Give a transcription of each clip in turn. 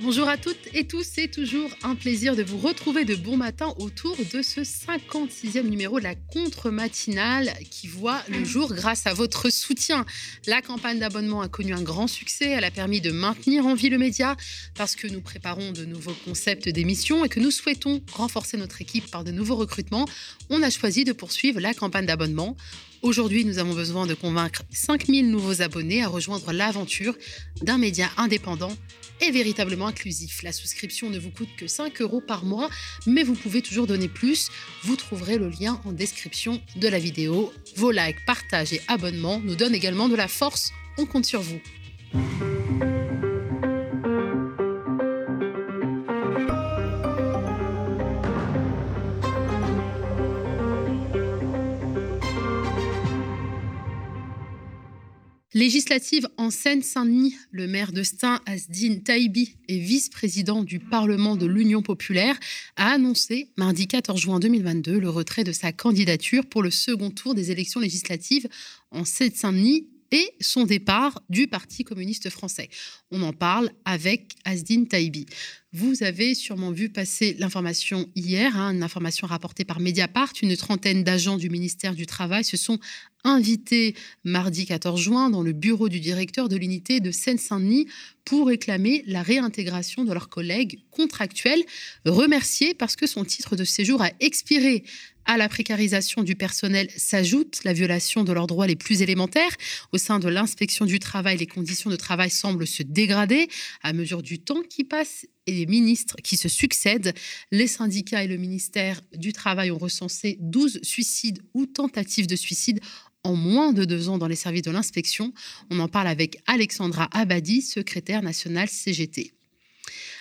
Bonjour à toutes et tous, c'est toujours un plaisir de vous retrouver de bon matin autour de ce 56e numéro de la contre-matinale qui voit le jour grâce à votre soutien. La campagne d'abonnement a connu un grand succès, elle a permis de maintenir en vie le média parce que nous préparons de nouveaux concepts d'émissions et que nous souhaitons renforcer notre équipe par de nouveaux recrutements. On a choisi de poursuivre la campagne d'abonnement. Aujourd'hui, nous avons besoin de convaincre 5000 nouveaux abonnés à rejoindre l'aventure d'un média indépendant et véritablement inclusif. La souscription ne vous coûte que 5 euros par mois, mais vous pouvez toujours donner plus. Vous trouverez le lien en description de la vidéo. Vos likes, partages et abonnements nous donnent également de la force. On compte sur vous. Législative en Seine-Saint-Denis, le maire de Stein, Asdine Taibi, et vice-président du Parlement de l'Union populaire, a annoncé mardi 14 juin 2022 le retrait de sa candidature pour le second tour des élections législatives en Seine-Saint-Denis et son départ du Parti communiste français. On en parle avec Asdine Taibi. Vous avez sûrement vu passer l'information hier, hein, une information rapportée par Mediapart. Une trentaine d'agents du ministère du Travail se sont invités mardi 14 juin dans le bureau du directeur de l'unité de Seine-Saint-Denis pour réclamer la réintégration de leurs collègues contractuels, remerciés parce que son titre de séjour a expiré à la précarisation du personnel s'ajoute la violation de leurs droits les plus élémentaires. Au sein de l'inspection du travail, les conditions de travail semblent se dégrader à mesure du temps qui passe et les ministres qui se succèdent. Les syndicats et le ministère du Travail ont recensé 12 suicides ou tentatives de suicide en moins de deux ans dans les services de l'inspection. On en parle avec Alexandra Abadi, secrétaire nationale CGT.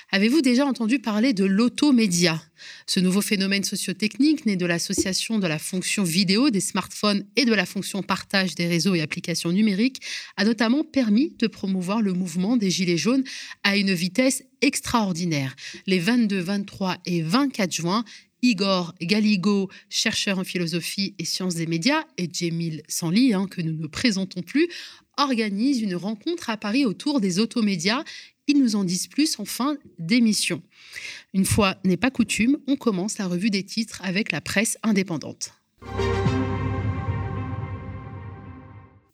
Avez-vous déjà entendu parler de l'automédia? Ce nouveau phénomène sociotechnique né de l'association de la fonction vidéo des smartphones et de la fonction partage des réseaux et applications numériques a notamment permis de promouvoir le mouvement des Gilets jaunes à une vitesse extraordinaire. Les 22, 23 et 24 juin, Igor Galigo, chercheur en philosophie et sciences des médias, et Jemil Sanli, hein, que nous ne présentons plus, organise une rencontre à Paris autour des automédias ils nous en disent plus en fin d'émission. Une fois n'est pas coutume, on commence la revue des titres avec la presse indépendante.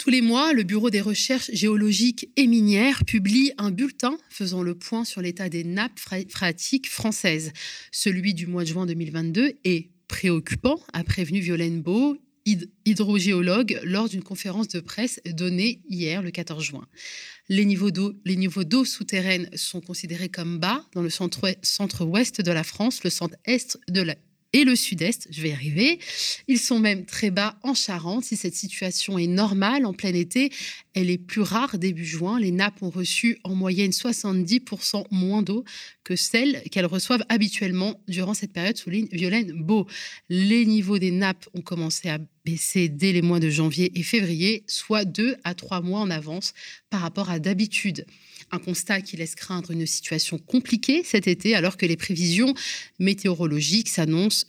Tous les mois, le Bureau des recherches géologiques et minières publie un bulletin faisant le point sur l'état des nappes phréatiques françaises. Celui du mois de juin 2022 est préoccupant, a prévenu Violaine Beau, hydrogéologue, lors d'une conférence de presse donnée hier, le 14 juin. Les niveaux d'eau, les niveaux d'eau souterraine sont considérés comme bas dans le centre-ouest de la France, le centre-est de la et le sud-est, je vais y arriver. Ils sont même très bas en Charente. Si cette situation est normale en plein été, elle est plus rare début juin. Les nappes ont reçu en moyenne 70% moins d'eau que celles qu'elles reçoivent habituellement durant cette période, souligne Violaine Beau. Les niveaux des nappes ont commencé à baisser dès les mois de janvier et février, soit deux à trois mois en avance par rapport à d'habitude. Un constat qui laisse craindre une situation compliquée cet été alors que les prévisions météorologiques s'annoncent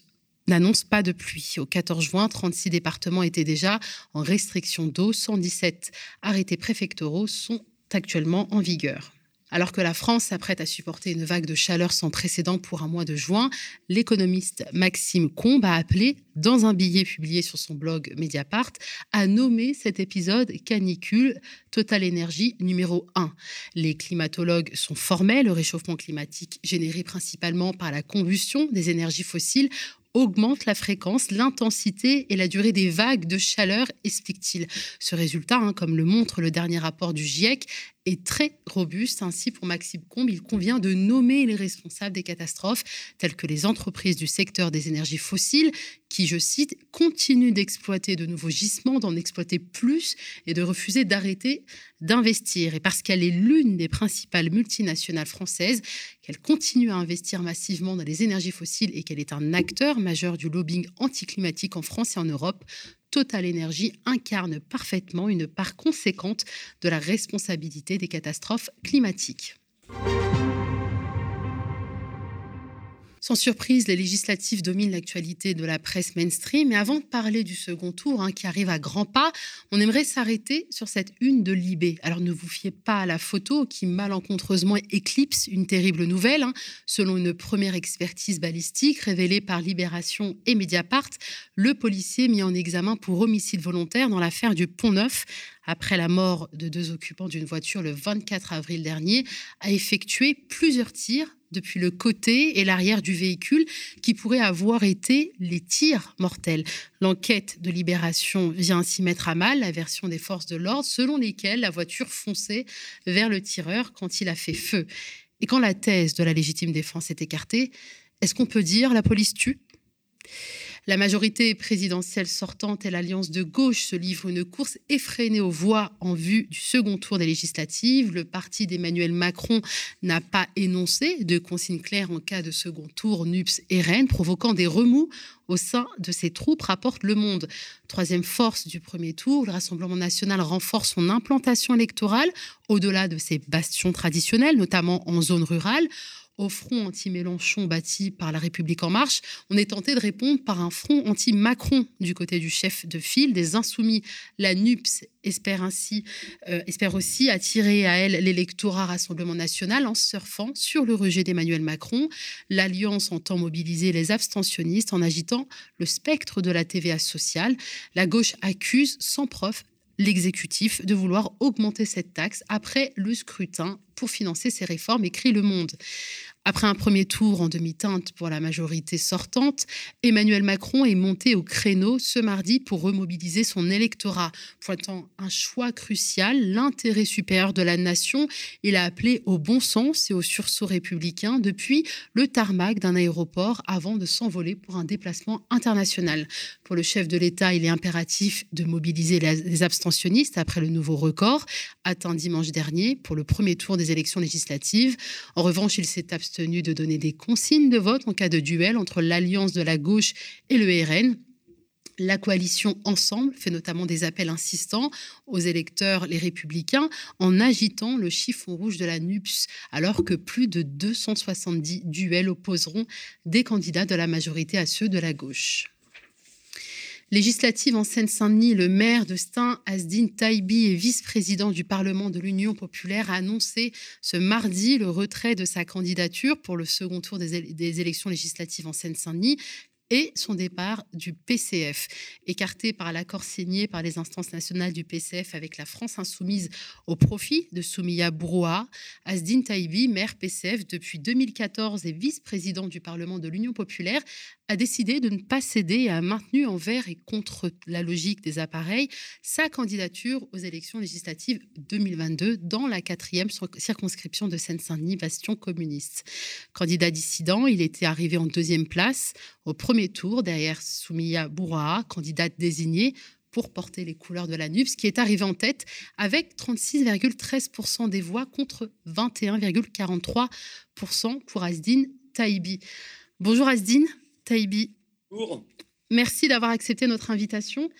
n'annonce pas de pluie. Au 14 juin, 36 départements étaient déjà en restriction d'eau. 117 arrêtés préfectoraux sont actuellement en vigueur. Alors que la France s'apprête à supporter une vague de chaleur sans précédent pour un mois de juin, l'économiste Maxime Combe a appelé, dans un billet publié sur son blog Mediapart, à nommer cet épisode canicule Total Énergie numéro 1. Les climatologues sont formels, le réchauffement climatique généré principalement par la combustion des énergies fossiles augmente la fréquence, l'intensité et la durée des vagues de chaleur, explique-t-il. Ce résultat, hein, comme le montre le dernier rapport du GIEC, est très robuste. Ainsi, pour Maxime Combe, il convient de nommer les responsables des catastrophes, telles que les entreprises du secteur des énergies fossiles, qui, je cite, continuent d'exploiter de nouveaux gisements, d'en exploiter plus et de refuser d'arrêter d'investir. Et parce qu'elle est l'une des principales multinationales françaises, qu'elle continue à investir massivement dans les énergies fossiles et qu'elle est un acteur majeur du lobbying anticlimatique en France et en Europe, Total Energy incarne parfaitement une part conséquente de la responsabilité des catastrophes climatiques. Sans surprise, les législatives dominent l'actualité de la presse mainstream. Mais avant de parler du second tour, hein, qui arrive à grands pas, on aimerait s'arrêter sur cette une de Libé. Alors ne vous fiez pas à la photo qui malencontreusement éclipse une terrible nouvelle. Hein. Selon une première expertise balistique révélée par Libération et Mediapart, le policier mis en examen pour homicide volontaire dans l'affaire du Pont Neuf après la mort de deux occupants d'une voiture le 24 avril dernier, a effectué plusieurs tirs depuis le côté et l'arrière du véhicule qui pourraient avoir été les tirs mortels. L'enquête de libération vient ainsi mettre à mal la version des forces de l'ordre selon lesquelles la voiture fonçait vers le tireur quand il a fait feu. Et quand la thèse de la légitime défense est écartée, est-ce qu'on peut dire la police tue? La majorité présidentielle sortante et l'alliance de gauche se livrent une course effrénée aux voix en vue du second tour des législatives. Le parti d'Emmanuel Macron n'a pas énoncé de consignes claires en cas de second tour NUPS et Rennes, provoquant des remous au sein de ses troupes, rapporte Le Monde. Troisième force du premier tour, le Rassemblement national renforce son implantation électorale au-delà de ses bastions traditionnels, notamment en zone rurale au front anti-Mélenchon bâti par La République en marche, on est tenté de répondre par un front anti-Macron du côté du chef de file des Insoumis. La NUPS espère ainsi, euh, espère aussi attirer à elle l'électorat Rassemblement national en surfant sur le rejet d'Emmanuel Macron. L'Alliance entend mobiliser les abstentionnistes en agitant le spectre de la TVA sociale. La gauche accuse sans preuve l'exécutif de vouloir augmenter cette taxe après le scrutin pour financer ces réformes, écrit Le Monde. Après un premier tour en demi-teinte pour la majorité sortante, Emmanuel Macron est monté au créneau ce mardi pour remobiliser son électorat, pointant un choix crucial, l'intérêt supérieur de la nation. Il a appelé au bon sens et au sursaut républicain depuis le tarmac d'un aéroport avant de s'envoler pour un déplacement international. Pour le chef de l'État, il est impératif de mobiliser les abstentionnistes après le nouveau record atteint dimanche dernier pour le premier tour des élections législatives. En revanche, il s'est abstenu tenu de donner des consignes de vote en cas de duel entre l'alliance de la gauche et le RN. La coalition Ensemble fait notamment des appels insistants aux électeurs, les républicains, en agitant le chiffon rouge de la NUPS, alors que plus de 270 duels opposeront des candidats de la majorité à ceux de la gauche. Législative en Seine-Saint-Denis, le maire de Stein, Asdin Taibi, et vice-président du Parlement de l'Union populaire, a annoncé ce mardi le retrait de sa candidature pour le second tour des, élections législatives en Seine-Saint-Denis et son départ du PCF. Écarté par l'accord signé par les instances nationales du PCF avec la France insoumise au profit de Soumia Brouha, Asdin Taibi, maire PCF depuis 2014 et vice-président du Parlement de l'Union populaire, a décidé de ne pas céder et a maintenu envers et contre la logique des appareils sa candidature aux élections législatives 2022 dans la quatrième circonscription de Seine-Saint-Denis, bastion communiste. Candidat dissident, il était arrivé en deuxième place au premier tour derrière Soumia Bourraa, candidate désignée pour porter les couleurs de la NUPS, qui est arrivée en tête avec 36,13% des voix contre 21,43% pour Asdine Taïbi. Bonjour Asdine. Taïbi. Bonjour. Merci d'avoir accepté notre invitation.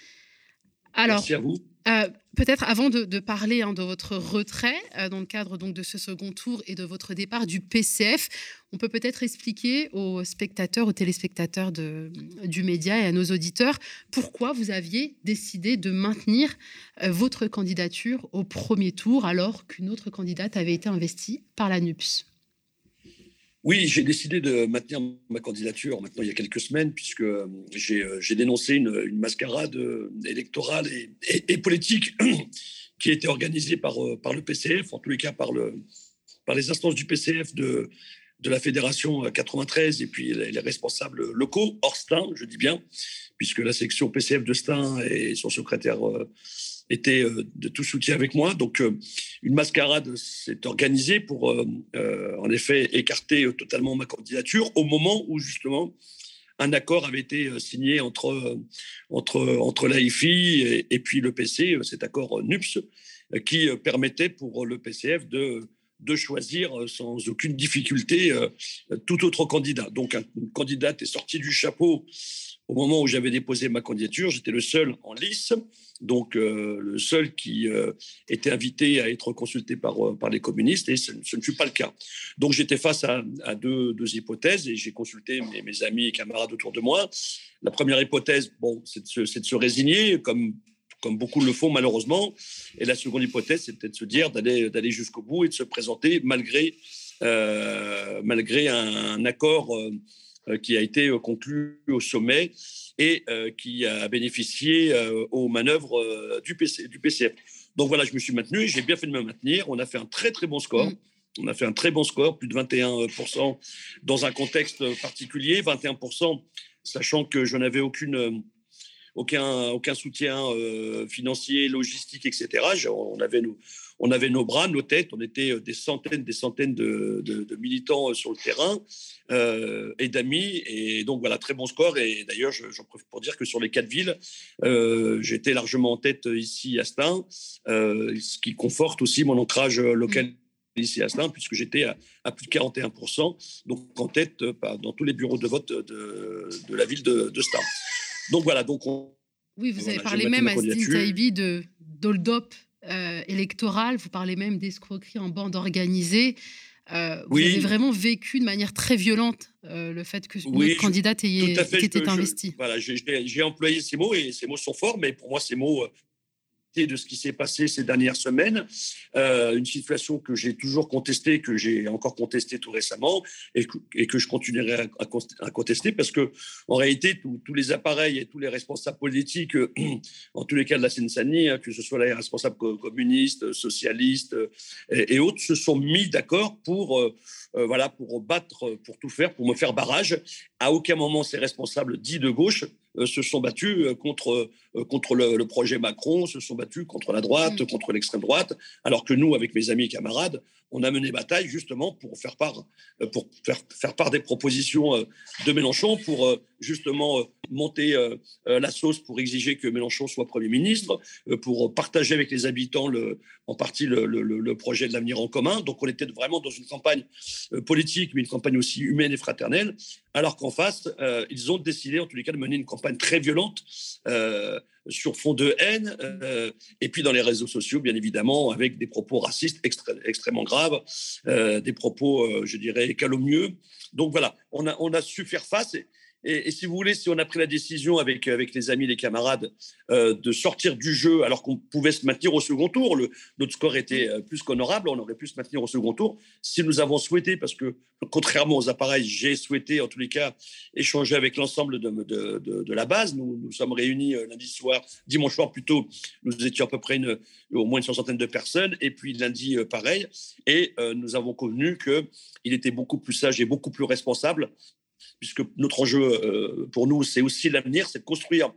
Alors, Merci à vous. Euh, peut-être avant de, parler hein, de votre retrait euh, dans le cadre donc de ce second tour et de votre départ du PCF, on peut peut-être expliquer aux spectateurs, aux téléspectateurs de, du média et à nos auditeurs pourquoi vous aviez décidé de maintenir euh, votre candidature au premier tour alors qu'une autre candidate avait été investie par la NUPS. Oui, j'ai décidé de maintenir ma candidature maintenant il y a quelques semaines, puisque euh, euh, j'ai dénoncé une, mascarade euh, électorale et, politique qui a été organisée par, le PCF, en tous les cas par, le, par les instances du PCF de, la Fédération 93 et puis les, responsables locaux, hors Stein, je dis bien, puisque la section PCF de Stein et son secrétaire était euh, de tout soutien avec moi. Donc, euh, une mascarade s'est organisée pour, euh, en effet, écarter totalement ma candidature au moment où, justement, un accord avait été signé entre, entre, l'AIFI et, et, puis le PC, cet accord NUPS, qui permettait pour le PCF de, de choisir sans aucune difficulté tout autre candidat. Donc, une candidate est sortie du chapeau au moment où j'avais déposé ma candidature. J'étais le seul en lice, donc le seul qui était invité à être consulté par, par les communistes, et ce, ne fut pas le cas. Donc, j'étais face à, deux, hypothèses, et j'ai consulté mes, mes, amis et camarades autour de moi. La première hypothèse, bon, c'est de, de, se résigner, comme comme beaucoup le font malheureusement. Et la seconde hypothèse, c'est peut-être de se dire d'aller, d'aller jusqu'au bout et de se présenter malgré, euh, malgré un, accord euh, euh, qui a été conclu au sommet et qui a bénéficié aux manœuvres du, PC, du PCF. Donc voilà, je me suis maintenu, j'ai bien fait de me maintenir. On a fait un très très bon score. Mm. On a fait un très bon score, plus de 21% dans un contexte particulier, 21%, sachant que je n'avais aucune aucun, aucun soutien euh, financier, logistique, etc. On avait, nos, on avait nos bras, nos têtes, on était euh, des centaines, des centaines de, militants euh, sur le terrain et d'amis. Et donc voilà, très bon score. Et d'ailleurs, j'en profite pour dire que sur les quatre villes, j'étais largement en tête ici à Stein, ce qui conforte aussi mon ancrage local. ici à Stein, puisque j'étais à, plus de 41%, donc en tête dans tous les bureaux de vote de, la ville de, de Stein. Donc voilà, donc Oui, vous avez parlé même à Stine Taibi de d'hold-up euh, électoral, vous parlez même d'escroquerie en bande organisée. Euh, vous avez vraiment vécu de manière très violente euh, le fait que oui, notre candidate ait, été investie. Voilà, j'ai employé ces mots et ces mots sont forts, mais pour moi, ces mots de ce qui s'est passé ces dernières semaines, euh, une situation que j'ai toujours contestée, que j'ai encore contestée tout récemment et que, je continuerai à, contester parce que en réalité, tous les appareils et tous les responsables politiques, en tous les cas de la Seine-Saint-Denis, hein, que ce soit les responsables communistes, socialistes et, autres, se sont mis d'accord pour, euh, euh, voilà, pour battre, pour tout faire, pour me faire barrage. À aucun moment ces responsables dits de gauche euh, se sont battus euh, contre, euh, contre le, projet Macron, se sont battus contre la droite, mm. contre l'extrême droite, alors que nous, avec mes amis et camarades, on a mené bataille justement pour faire part, pour faire, faire part des propositions de Mélenchon, pour justement monter la sauce pour exiger que Mélenchon soit Premier ministre, pour partager avec les habitants le, en partie le, le projet de l'avenir en commun. Donc on était vraiment dans une campagne politique, mais une campagne aussi humaine et fraternelle, alors qu'en face, ils ont décidé en tous les cas de mener une campagne très violente euh, sur fond de haine, euh, et puis dans les réseaux sociaux, bien évidemment, avec des propos racistes extrêmement graves, euh, des propos, je dirais, calomnieux. Donc voilà, on a, on a su faire face. Et, si vous voulez, si on a pris la décision avec, avec les amis, les camarades, euh, de sortir du jeu alors qu'on pouvait se maintenir au second tour, le, notre score était euh, plus qu'honorable, on aurait pu se maintenir au second tour. Si nous avons souhaité, parce que contrairement aux appareils, j'ai souhaité en tous les cas échanger avec l'ensemble de, de, de, la base. Nous nous sommes réunis euh, lundi soir, dimanche soir plutôt, nous étions à peu près une, au moins une soixantaine de personnes, et puis lundi pareil, et nous avons convenu qu'il était beaucoup plus sage et beaucoup plus responsable puisque notre enjeu euh, pour nous, c'est aussi l'avenir, c'est de construire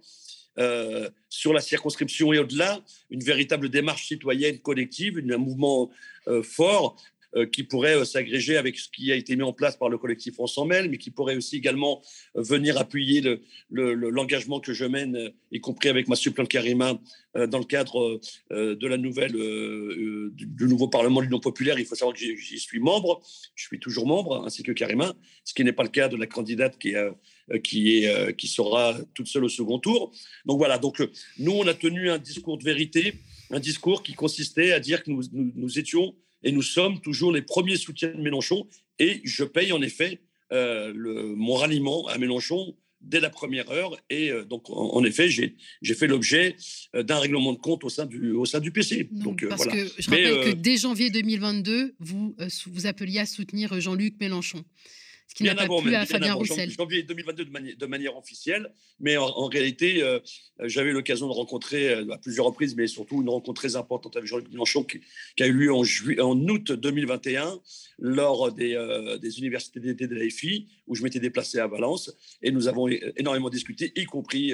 euh, sur la circonscription et au-delà une véritable démarche citoyenne collective, un mouvement euh, fort qui pourrait euh, s'agréger avec ce qui a été mis en place par le collectif On s'en mêle, mais qui pourrait aussi également euh, venir appuyer l'engagement le, que je mène, y compris avec ma suppléante Karima, dans le cadre de la nouvelle, du, nouveau Parlement de l'Union populaire. Il faut savoir que j'y suis membre, je suis toujours membre, ainsi que Karima, ce qui n'est pas le cas de la candidate qui qui, est, qui sera toute seule au second tour. Donc voilà, donc nous, on a tenu un discours de vérité, un discours qui consistait à dire que nous, nous étions et nous sommes toujours les premiers soutiens de Mélenchon. Et je paye en effet euh, le, mon ralliement à Mélenchon dès la première heure. Et euh, donc, en, effet, j'ai fait l'objet euh, d'un règlement de compte au sein du, au sein du PC. donc, parce que je rappelle que dès janvier 2022, vous, vous appeliez à soutenir Jean-Luc Mélenchon ce qui n'a pas plu à Fabien Roussel. Janvier 2022 de, manière officielle, mais en, réalité, euh, j'avais l'occasion de rencontrer euh, à plusieurs reprises, mais surtout une rencontre très importante avec Jean-Luc Mélenchon qui, a eu lieu en, en août 2021 lors des, euh, des universités d'été de l'AFI, où je m'étais déplacé à Valence, et nous avons énormément discuté, y compris,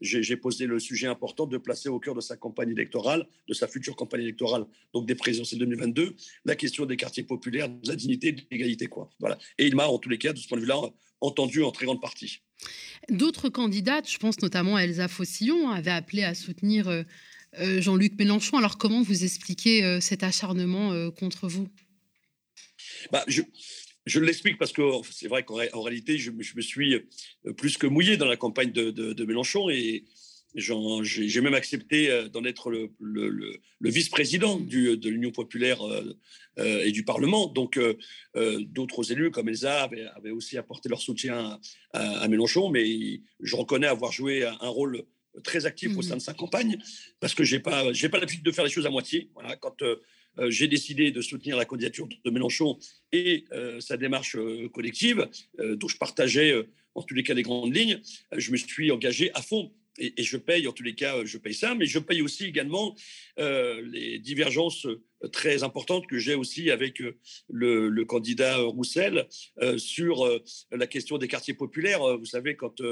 j'ai posé le sujet important de placer au cœur de sa campagne électorale, de sa future campagne électorale, donc des présidentielles 2022, la question des quartiers populaires, de la dignité, de l'égalité. Quoi. Voilà. Et il m'a, en tous les de ce point de vue-là, entendu en très grande partie. D'autres candidates, je pense notamment à Elsa Fossillon, avaient appelé à soutenir euh, euh, Jean-Luc Mélenchon. Alors comment vous expliquez euh, cet acharnement contre vous? Bah, je, je l'explique parce que c'est vrai qu'en réalité, je, me suis plus que mouillé dans la campagne de, de Mélenchon et, j'ai même accepté euh, d'en être le, vice-président de l'Union populaire euh, euh, et du Parlement. Donc, d'autres élus comme Elsa avaient, aussi apporté leur soutien à, Mélenchon, mais je reconnais avoir joué un rôle très actif au sein de sa campagne parce que j'ai pas j'ai pas l'habitude de faire les choses à moitié. Voilà, quand j'ai décidé de soutenir la candidature de Mélenchon et sa démarche collective, dont je partageais en tous les cas les grandes lignes, je me suis engagé à fond et, je paye, en tous les cas, je paye ça, mais je paye aussi également euh, les divergences euh, très importantes que j'ai aussi avec euh, le, candidat Roussel sur la question des quartiers populaires. Vous savez, quand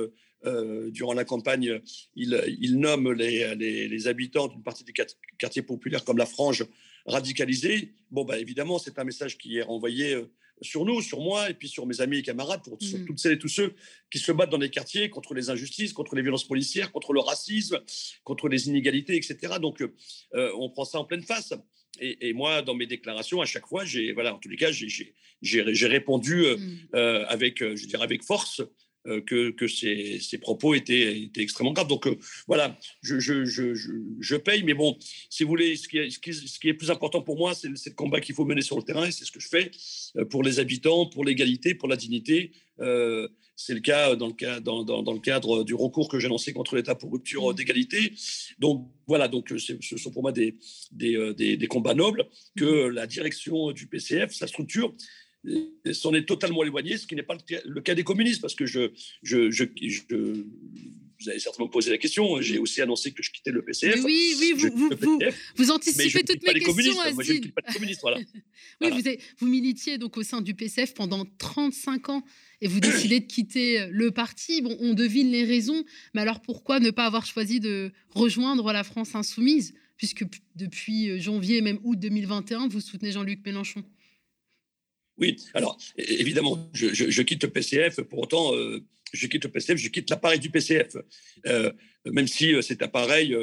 durant la campagne, il, nomme les, habitants d'une partie des quartiers populaires comme la frange radicalisée, bon, bah, évidemment, c'est un message qui est renvoyé sur nous, sur moi, et puis sur mes amis et camarades, pour sur mmh. toutes celles et tous ceux qui se battent dans les quartiers contre les injustices, contre les violences policières, contre le racisme, contre les inégalités, etc. Donc, euh, on prend ça en pleine face. Et, moi, dans mes déclarations, à chaque fois, j'ai, voilà, en tous les cas, j'ai répondu euh, mmh. euh, avec, je dirais, avec force euh, que, que ces, propos étaient, étaient, extrêmement graves. Donc euh, voilà, je, je, je, je, paye, mais bon, si vous voulez, ce qui est, ce qui ce qui est plus important pour moi, c'est le combat qu'il faut mener sur le terrain, et c'est ce que je fais euh, pour les habitants, pour l'égalité, pour la dignité. c'est le cas dans le, cas, dans, dans, dans, le cadre du recours que j'ai lancé contre l'État pour rupture mmh. d'égalité. Donc voilà, donc ce sont pour moi des, des, des, des combats nobles que mmh. la direction du PCF, sa structure, s'en est totalement éloigné, ce qui n'est pas le cas des communistes, parce que je, je, je, vous avez certainement posé la question, j'ai aussi annoncé que je quittais le PCF. oui, oui, vous, vous, vous, vous, anticipez toutes mes questions. Moi, je ne quitte pas les communistes, voilà. oui, Vous, vous militiez donc au sein du PCF pendant 35 ans et vous décidez de quitter le parti. Bon, on devine les raisons, mais alors pourquoi ne pas avoir choisi de rejoindre la France insoumise, puisque depuis janvier, même août 2021, vous soutenez Jean-Luc Mélenchon? Oui, alors évidemment, je, quitte le PCF, pour autant, euh, je quitte le PCF, je quitte l'appareil du PCF, euh, même si euh, cet appareil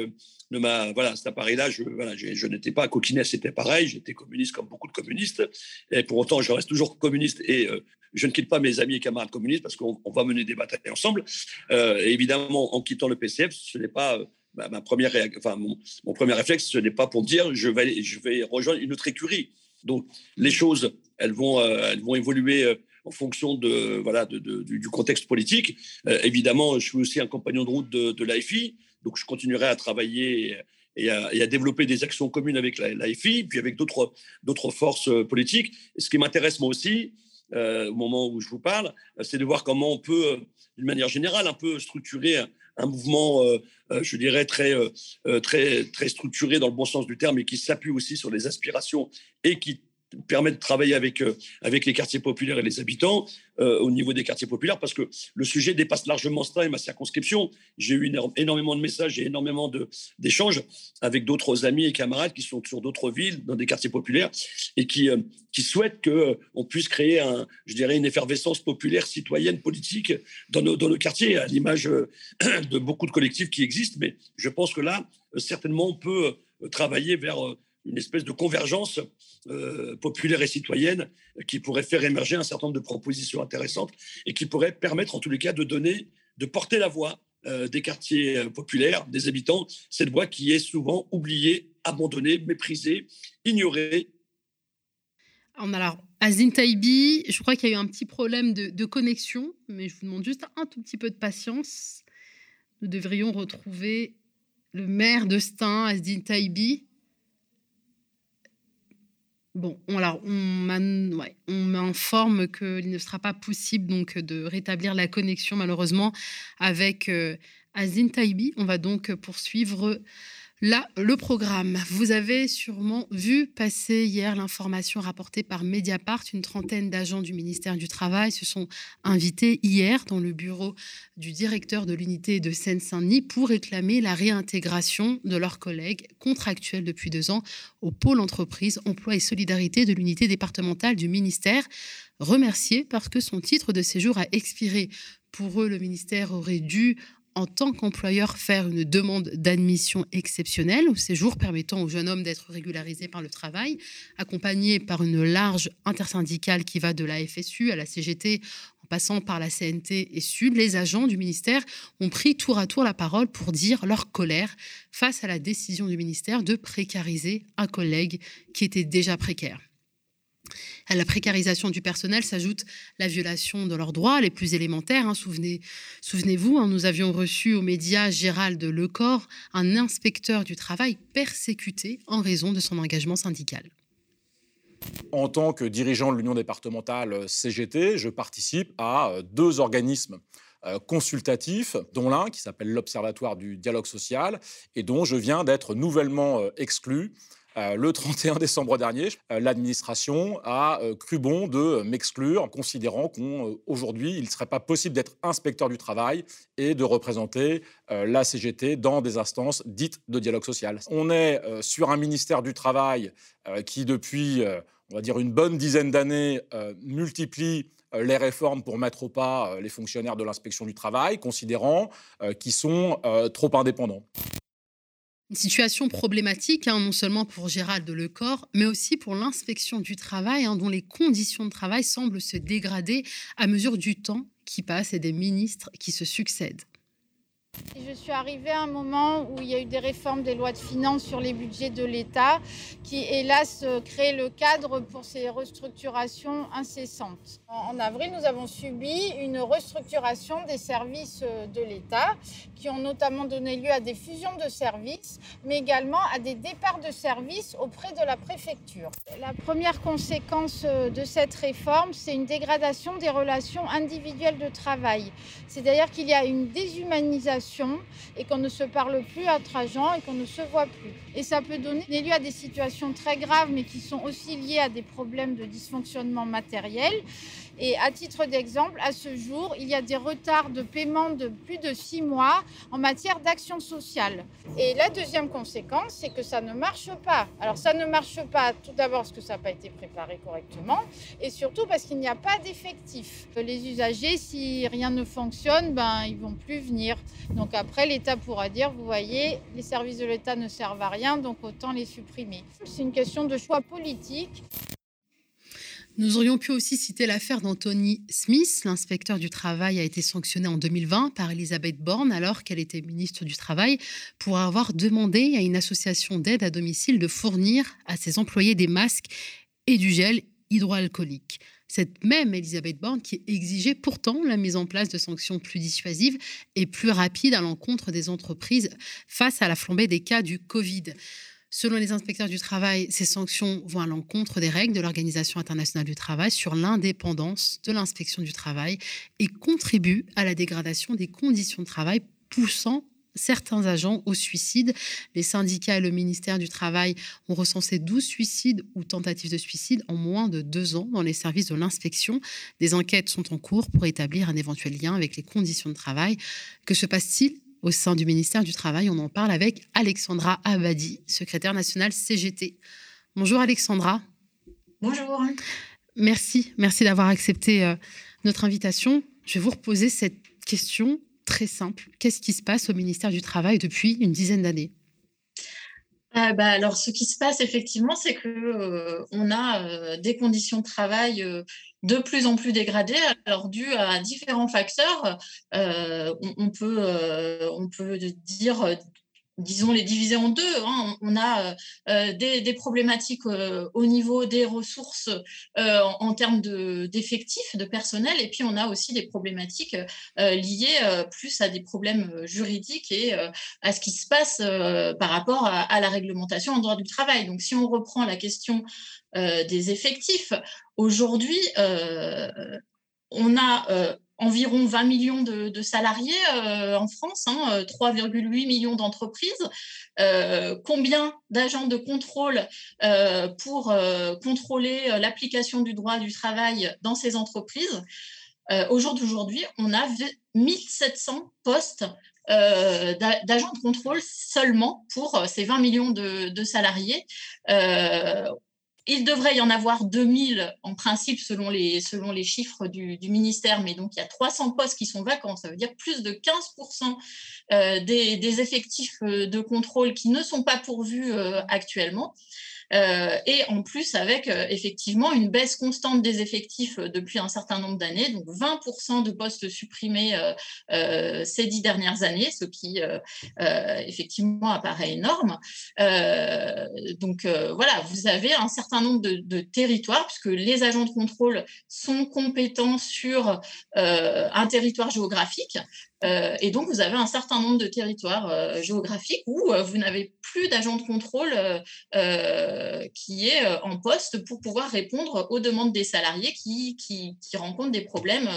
ne m'a, voilà, cet appareil-là, je, voilà, je, n'étais pas coquiné à cet appareil, j'étais communiste comme beaucoup de communistes, et pour autant, je reste toujours communiste et je ne quitte pas mes amis et camarades communistes parce qu'on va mener des batailles ensemble. évidemment, en quittant le PCF, ce n'est pas ma, première, enfin, mon, mon, premier réflexe, ce n'est pas pour dire je vais, je vais rejoindre une autre écurie. Donc, les choses elles vont, euh, elles vont évoluer euh, en fonction de, voilà, de, du, contexte politique. Euh, évidemment, je suis aussi un compagnon de route de, de l'AFI, donc je continuerai à travailler et à, développer des actions communes avec l'AFI, puis avec d'autres, forces politiques. Ce qui m'intéresse moi aussi, au moment où je vous parle, c'est de voir comment on peut, d'une manière générale, un peu structurer un, mouvement, je dirais, très, très, très structuré dans le bon sens du terme, et qui s'appuie aussi sur les aspirations et qui permet de travailler avec, euh, avec les quartiers populaires et les habitants euh, au niveau des quartiers populaires parce que le sujet dépasse largement ça et ma circonscription. J'ai eu énormément de messages et énormément d'échanges avec d'autres amis et camarades qui sont sur d'autres villes, dans des quartiers populaires et qui, euh, qui souhaitent qu'on puisse créer, un, je dirais, une effervescence populaire, citoyenne, politique dans nos, dans nos quartiers, à l'image de beaucoup de collectifs qui existent. Mais je pense que là, certainement, on peut travailler vers une espèce de convergence euh, populaire et citoyenne qui pourrait faire émerger un certain nombre de propositions intéressantes et qui pourrait permettre en tous les cas de donner, de porter la voix euh, des quartiers euh, populaires, des habitants, cette voix qui est souvent oubliée, abandonnée, méprisée, ignorée. Alors, à Zintaibi, je crois qu'il y a eu un petit problème de, connexion, mais je vous demande juste un tout petit peu de patience. Nous devrions retrouver le maire de Stein, Asdin Taibi. Bon, on, on m'informe qu'il ne sera pas possible donc de rétablir la connexion malheureusement avec euh, Azin Taibi. On va donc poursuivre Là, le programme. Vous avez sûrement vu passer hier l'information rapportée par Mediapart. Une trentaine d'agents du ministère du Travail se sont invités hier dans le bureau du directeur de l'unité de Seine-Saint-Denis pour réclamer la réintégration de leurs collègues contractuels depuis deux ans au pôle entreprise, emploi et solidarité de l'unité départementale du ministère. Remercié parce que son titre de séjour a expiré. Pour eux, le ministère aurait dû en tant qu'employeur, faire une demande d'admission exceptionnelle au séjour permettant aux jeunes hommes d'être régularisés par le travail, accompagné par une large intersyndicale qui va de la FSU à la CGT en passant par la CNT et Sud, les agents du ministère ont pris tour à tour la parole pour dire leur colère face à la décision du ministère de précariser un collègue qui était déjà précaire. À la précarisation du personnel s'ajoute la violation de leurs droits les plus élémentaires. Hein. Souvenez, vous hein, nous avions reçu aux médias Gérald Lecor, un inspecteur du travail persécuté en raison de son engagement syndical. En tant que dirigeant de l'Union départementale CGT, je participe à euh, deux organismes euh, consultatifs, dont l'un qui s'appelle l'Observatoire du dialogue social et dont je viens d'être nouvellement euh, exclu euh, le 31 décembre dernier, euh, l'administration a euh, cru bon de m'exclure, considérant qu'aujourd'hui, il ne serait pas possible d'être inspecteur du travail et de représenter la CGT dans des instances dites de dialogue social. On est sur un ministère du Travail qui, depuis, on va dire, une bonne dizaine d'années, multiplie les réformes pour mettre au pas les fonctionnaires de l'inspection du travail, considérant qu'ils sont trop indépendants. Une situation problématique, hein, non seulement pour Gérald Lecor, mais aussi pour l'inspection du travail, hein, dont les conditions de travail semblent se dégrader à mesure du temps qui passe et des ministres qui se succèdent. Je suis arrivée à un moment où il y a eu des réformes des lois de finances sur les budgets de l'État qui, hélas, créent le cadre pour ces restructurations incessantes. En avril, nous avons subi une restructuration des services de l'État qui ont notamment donné lieu à des fusions de services, mais également à des départs de services auprès de la préfecture. La première conséquence de cette réforme, c'est une dégradation des relations individuelles de travail. C'est-à-dire qu'il y a une déshumanisation et qu'on ne se parle plus entre agents et qu'on ne se voit plus. Et ça peut donner lieu à des situations très graves, mais qui sont aussi liées à des problèmes de dysfonctionnement matériel. Et à titre d'exemple, à ce jour, il y a des retards de paiement de plus de six mois en matière d'action sociale. Et la deuxième conséquence, c'est que ça ne marche pas. Alors ça ne marche pas tout d'abord parce que ça n'a pas été préparé correctement et surtout parce qu'il n'y a pas d'effectifs. Les usagers, si rien ne fonctionne, ben, ils vont plus venir. Donc après, l'État pourra dire, vous voyez, les services de l'État ne servent à rien, donc autant les supprimer. C'est une question de choix politique. Nous aurions pu aussi citer l'affaire d'Anthony Smith. L'inspecteur du travail a été sanctionné en 2020 par Elisabeth Borne alors qu'elle était ministre du Travail pour avoir demandé à une association d'aide à domicile de fournir à ses employés des masques et du gel hydroalcoolique. Cette même Elisabeth Borne qui exigeait pourtant la mise en place de sanctions plus dissuasives et plus rapides à l'encontre des entreprises face à la flambée des cas du Covid. Selon les inspecteurs du travail, ces sanctions vont à l'encontre des règles de l'Organisation internationale du travail sur l'indépendance de l'inspection du travail et contribuent à la dégradation des conditions de travail, poussant certains agents au suicide. Les syndicats et le ministère du Travail ont recensé 12 suicides ou tentatives de suicide en moins de deux ans dans les services de l'inspection. Des enquêtes sont en cours pour établir un éventuel lien avec les conditions de travail. Que se passe-t-il au sein du ministère du Travail. On en parle avec Alexandra Abadi, secrétaire nationale CGT. Bonjour Alexandra. Bonjour. Merci, merci d'avoir accepté euh, notre invitation. Je vais vous reposer cette question très simple. Qu'est-ce qui se passe au ministère du Travail depuis une dizaine d'années? Euh, bah, alors, ce qui se passe effectivement, c'est que euh, on a euh, des conditions de travail de plus en plus dégradées, alors dues à différents facteurs. On, peut, on peut dire disons, les diviser en deux. Hein. On a euh, euh, des, problématiques euh, au niveau des ressources en, termes d'effectifs, de, personnel, et puis on a aussi des problématiques liées plus à des problèmes juridiques et à ce qui se passe par rapport à, à, la réglementation en droit du travail. Donc, si on reprend la question des effectifs, aujourd'hui, on a environ 20 millions de, salariés euh, en France, 3,8 hein, euh, millions d'entreprises. Euh, combien d'agents de contrôle pour contrôler l'application du droit du travail dans ces entreprises? Au jour d'aujourd'hui, on a 1700 postes d'agents de contrôle seulement pour ces 20 millions de, de salariés il devrait y en avoir 2000 en principe selon les, chiffres du, ministère, mais donc il y a 300 postes qui sont vacants, ça veut dire plus de 15% euh, des, des, effectifs euh, de contrôle qui ne sont pas pourvus euh, actuellement. Euh, et en plus avec euh, effectivement une baisse constante des effectifs euh, depuis un certain nombre d'années, donc 20% de postes supprimés ces dix dernières années, ce qui effectivement apparaît énorme. donc voilà, vous avez un certain nombre de, de, territoires, puisque les agents de contrôle sont compétents sur un territoire géographique. Euh, et donc, vous avez un certain nombre de territoires euh, géographiques où euh, vous n'avez plus d'agent de contrôle qui est en poste pour pouvoir répondre aux demandes des salariés qui, rencontrent des problèmes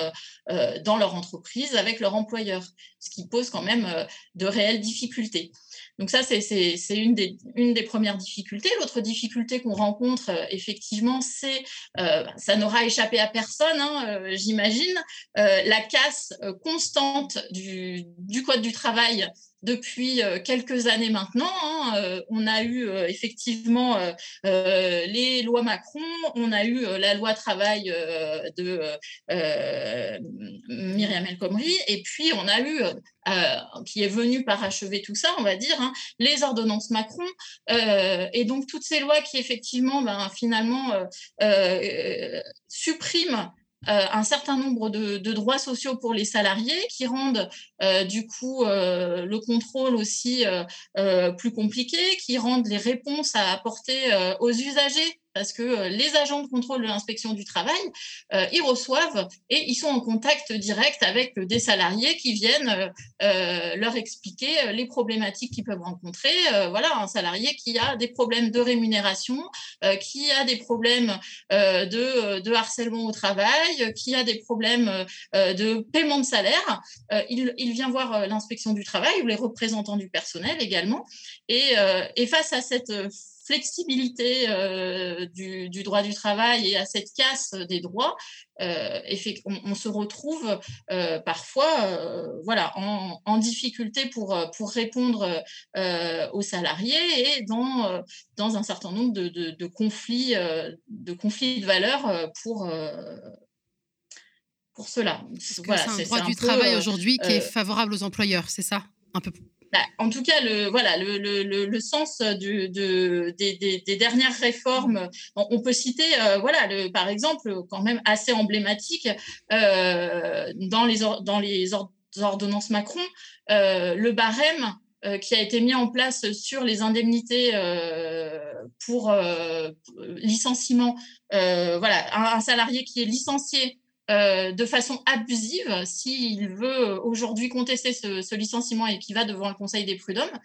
dans leur entreprise avec leur employeur, ce qui pose quand même de réelles difficultés. Donc ça, c'est une des, premières difficultés. L'autre difficulté qu'on rencontre, euh, effectivement, c'est, euh, ça n'aura échappé à personne, hein, euh, j'imagine, la casse constante du Code du travail depuis quelques années maintenant. Hein, on a eu effectivement les lois Macron, on a eu la loi travail de Myriam El Khomri, et puis on a eu, qui est venu parachever tout ça, on va dire, hein, les ordonnances Macron, et donc toutes ces lois qui effectivement, ben, finalement, suppriment euh, un certain nombre de, droits sociaux pour les salariés qui rendent euh, du coup euh, le contrôle aussi plus compliqué, qui rendent les réponses à apporter aux usagers parce que euh, les agents de contrôle de l'inspection du travail, euh, ils reçoivent et ils sont en contact direct avec des salariés qui viennent euh, leur expliquer les problématiques qu'ils peuvent rencontrer. voilà, un salarié qui a des problèmes de rémunération, qui a des problèmes de, harcèlement au travail, qui a des problèmes de paiement de salaire, il, vient voir l'inspection du travail ou les représentants du personnel également. Et face à cette flexibilité euh, du, droit du travail et à cette casse des droits, euh, on, se retrouve euh, parfois voilà, en, difficulté pour, pour répondre aux salariés et dans, dans un certain nombre de, conflits, de conflits de valeurs pour, pour cela. c'est un droit du travail aujourd'hui qui est favorable aux employeurs, c'est ça? Un peu en tout cas, le, voilà, le, le, le sens des, dernières réformes, on, peut citer, euh, voilà, par exemple, quand même assez emblématique, euh, dans, les dans les ordonnances Macron, euh, le barème qui a été mis en place sur les indemnités pour licenciement. voilà, un, salarié qui est licencié euh, de façon abusive, s'il veut aujourd'hui contester ce, licenciement et qu'il va devant le Conseil des prud'hommes,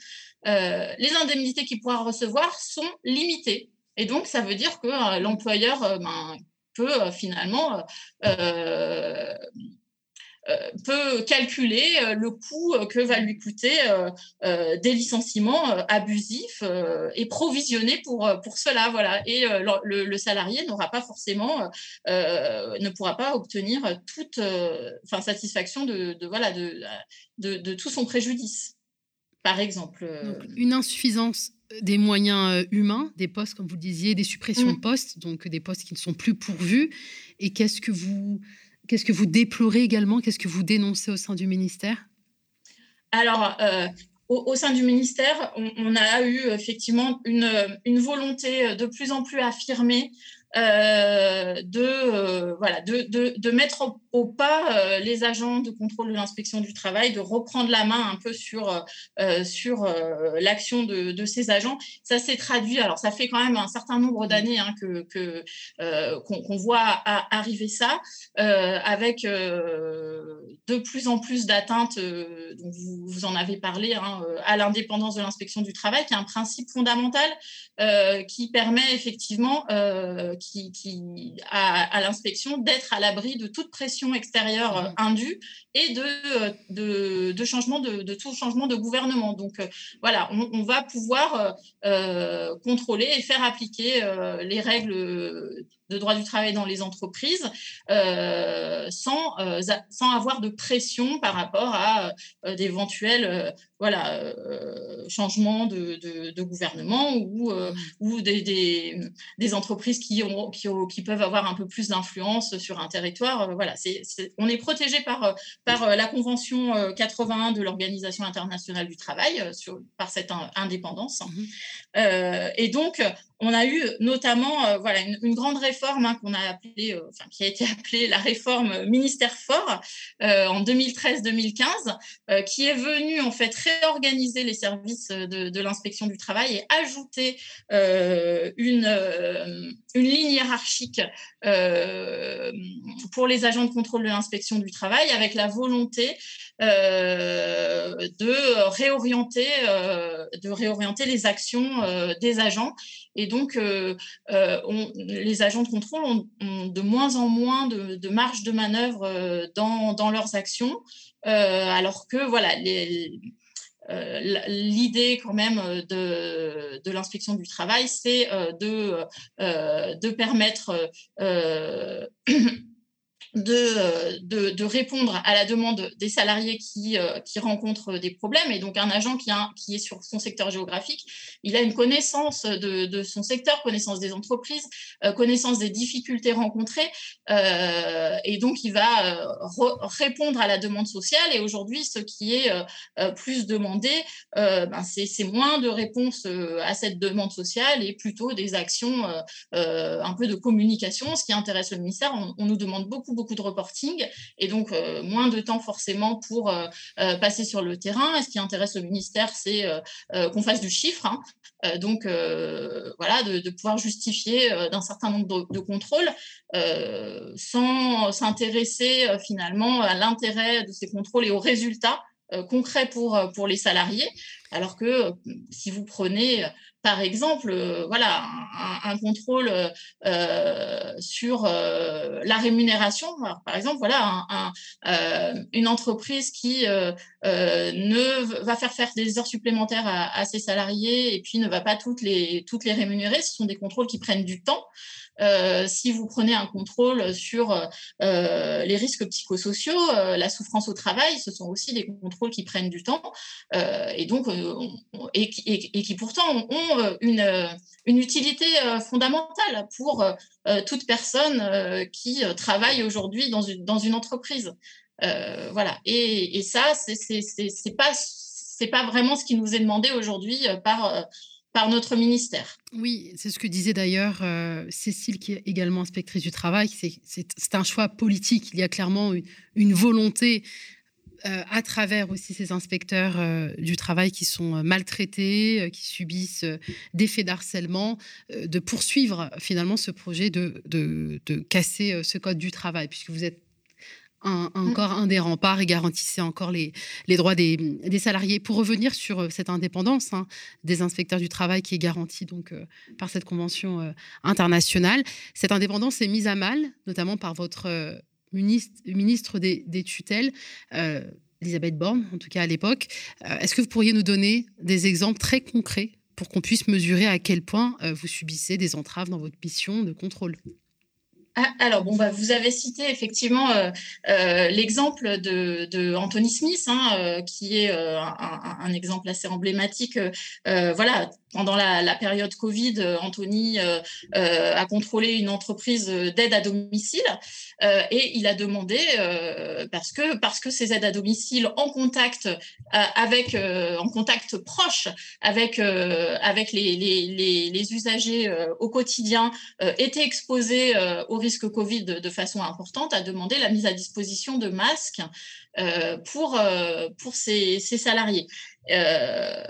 euh, les indemnités qu'il pourra recevoir sont limitées. Et donc, ça veut dire que euh, l'employeur ben, peut finalement euh, peut calculer euh, le coût euh, que va lui coûter des licenciements abusifs et provisionnés pour, pour cela. Voilà. Et le, salarié n'aura pas forcément, ne pourra pas obtenir toute enfin, satisfaction de, voilà, de, de, tout son préjudice, par exemple. une insuffisance des moyens humains, des postes, comme vous le disiez, des suppressions mmh. de postes, donc des postes qui ne sont plus pourvus. Et qu'est-ce que vous Qu'est-ce que vous déplorez également? Qu'est-ce que vous dénoncez au sein du ministère? Alors, euh, au, sein du ministère, on, a eu effectivement une, volonté de plus en plus affirmée euh, de, euh, voilà, de, de, de, mettre au, pas euh, les agents de contrôle de l'inspection du travail, de reprendre la main un peu sur, sur l'action de, de, ces agents. Ça s'est traduit, alors ça fait quand même un certain nombre d'années hein, que, que, qu'on, voit arriver ça, avec de plus en plus d'atteintes, dont vous, vous, en avez parlé, hein, à l'indépendance de l'inspection du travail, qui est un principe fondamental qui permet effectivement qui, à, l'inspection d'être à l'abri de toute pression extérieure euh, mmh. indue et de, euh, de, changement de, tout changement de gouvernement. Donc euh, voilà, on, va pouvoir contrôler et faire appliquer les règles de droit du travail dans les entreprises sans, sans avoir de pression par rapport à d'éventuels voilà, changements de, de, gouvernement ou, ou des, des, entreprises qui, ont, qui, qui, peuvent avoir un peu plus d'influence sur un territoire. voilà, on est protégé par la Convention 81 de l'Organisation internationale du travail sur, par cette indépendance. Mmh et donc, on a eu notamment euh, voilà, une, grande réforme hein, qu'on a appelée, euh, qui a été appelée la réforme ministère fort euh, en 2013-2015, qui est venue en fait réorganiser les services de, l'inspection du travail et ajouter une ligne hiérarchique pour les agents de contrôle de l'inspection du travail avec la volonté de réorienter, de réorienter les actions des agents. Et donc, euh, euh, les agents de contrôle ont, de moins en moins de, marge de manœuvre euh, dans, leurs actions, alors que voilà, l'idée quand même de, l'inspection du travail, c'est de permettre euh, de, de, répondre à la demande des salariés qui, euh, qui rencontrent des problèmes. Et donc, un agent qui, a, qui est sur son secteur géographique, il a une connaissance de, de son secteur, connaissance des entreprises, euh, connaissance des difficultés rencontrées. et donc, il va répondre à la demande sociale. Et aujourd'hui, ce qui est plus demandé, ben c'est moins de réponses à cette demande sociale et plutôt des actions un peu de communication. Ce qui intéresse le ministère, on nous demande beaucoup beaucoup de reporting et donc euh, moins de temps forcément pour euh, euh, passer sur le terrain. Et ce qui intéresse le ministère, c'est qu'on fasse du chiffre. Hein. donc voilà, de, pouvoir justifier d'un certain nombre de, contrôles sans s'intéresser finalement à l'intérêt de ces contrôles et aux résultats concrets pour, pour les salariés. Alors que si vous prenez par exemple, euh, voilà, un, contrôle euh, sur euh, la rémunération. par exemple, voilà, une entreprise qui ne va faire faire des heures supplémentaires à, ses salariés et puis ne va pas toutes les, toutes les rémunérer. Ce sont des contrôles qui prennent du temps. Si vous prenez un contrôle sur les risques psychosociaux, la souffrance au travail, ce sont aussi des contrôles qui prennent du temps et donc et, qui pourtant ont euh, une, euh, utilité euh, fondamentale pour toute personne qui travaille aujourd'hui dans une, entreprise. voilà. Et, et ça, c'est pas pas vraiment ce qui nous est demandé aujourd'hui par notre ministère. Oui, c'est ce que disait d'ailleurs Cécile, qui est également inspectrice du travail. C'est un choix politique. Il y a clairement une, volonté euh, à travers aussi ces inspecteurs euh, du travail qui sont euh, maltraités, qui subissent des faits d'harcèlement, de poursuivre finalement ce projet de, de, casser ce code du travail, puisque vous êtes un, encore un des remparts et garantissez encore les, les droits des, des, salariés. Pour revenir sur cette indépendance hein, des inspecteurs du travail qui est garantie donc par cette convention internationale, cette indépendance est mise à mal, notamment par votre ministre, ministre des, tutelles, euh, Elisabeth Borne, en tout cas à l'époque. Euh, est-ce que vous pourriez nous donner des exemples très concrets pour qu'on puisse mesurer à quel point euh, vous subissez des entraves dans votre mission de contrôle? Ah, alors, bon, bah, vous avez cité effectivement euh, euh, l'exemple de, Anthony Smith, hein, euh, qui est un, exemple assez emblématique. voilà, pendant la, période Covid, Anthony a contrôlé une entreprise d'aide à domicile et il a demandé, parce, que, ces aides à domicile en contact, avec, en contact proche avec, les, usagers au quotidien, étaient exposés au risque risque Covid de, façon importante, a demandé la mise à disposition de masques euh, pour, euh, pour ses, salariés. Euh,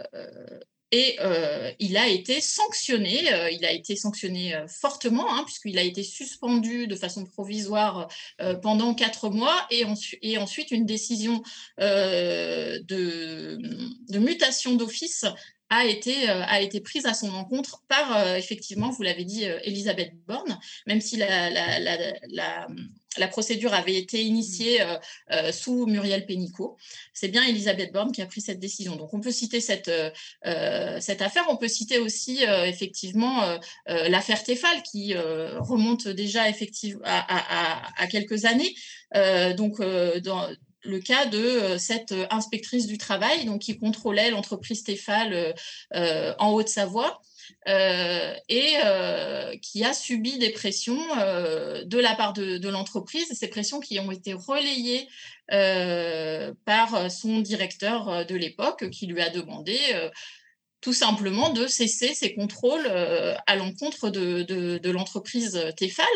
et il a été sanctionné, il a été sanctionné fortement, hein, puisqu'il a été suspendu de façon provisoire pendant quatre mois, et, ensuite une décision de, mutation d'office a été, euh, a été prise à son encontre par, euh, effectivement, vous l'avez dit, euh, Elisabeth Borne, même si la, la, la, la procédure avait été initiée sous Muriel Pénicaud. C'est bien Elisabeth Borne qui a pris cette décision. Donc, on peut citer cette, affaire. On peut citer aussi, effectivement, l'affaire Tefal qui remonte déjà effectivement à, à, quelques années. donc, dans, le cas de cette inspectrice du travail qui contrôlait l'entreprise Tefal en Haute-Savoie euh, et euh, qui a subi des pressions euh, de la part de, l'entreprise, ces pressions qui ont été relayées par son directeur de l'époque, qui lui a demandé tout simplement de cesser ses contrôles à l'encontre de, l'entreprise Tefal.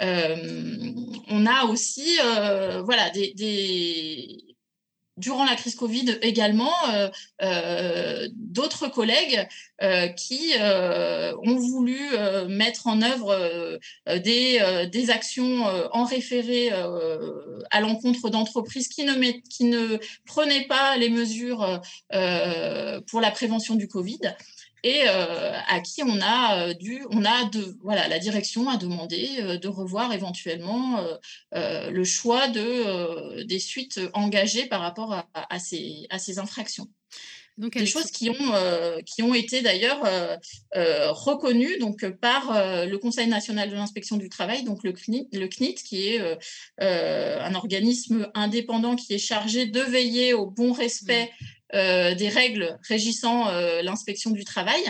On a aussi voilà, des, des durant la crise Covid également, euh, euh, d'autres collègues euh, qui ont voulu mettre en œuvre des, actions en référé à l'encontre d'entreprises qui ne prenaient pas les mesures pour la prévention du Covid et euh, à qui on a euh, dû, on a de, voilà, la direction a demandé euh, de revoir éventuellement le choix de, des suites engagées par rapport à, ces, à ces infractions. Donc, des choses qui ont, qui ont été d'ailleurs reconnues donc, par le Conseil national de l'inspection du travail, donc le CNIT, le CNIT qui est un organisme indépendant qui est chargé de veiller au bon respect mmh. Euh, des règles régissant euh, l'inspection du travail.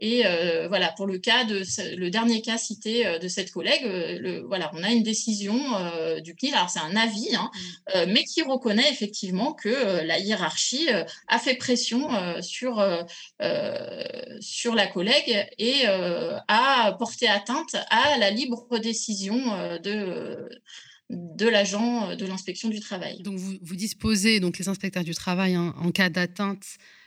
Et euh, voilà, pour le cas de le dernier cas cité de cette collègue, le, voilà, on a une décision du CNIL, alors c'est un avis, hein, mmh. mais qui reconnaît effectivement que la hiérarchie a fait pression sur, sur la collègue et a porté atteinte à la libre décision de de l'agent euh, de l'inspection du travail. Donc vous, vous, disposez, donc les inspecteurs du travail, hein, en cas d'atteinte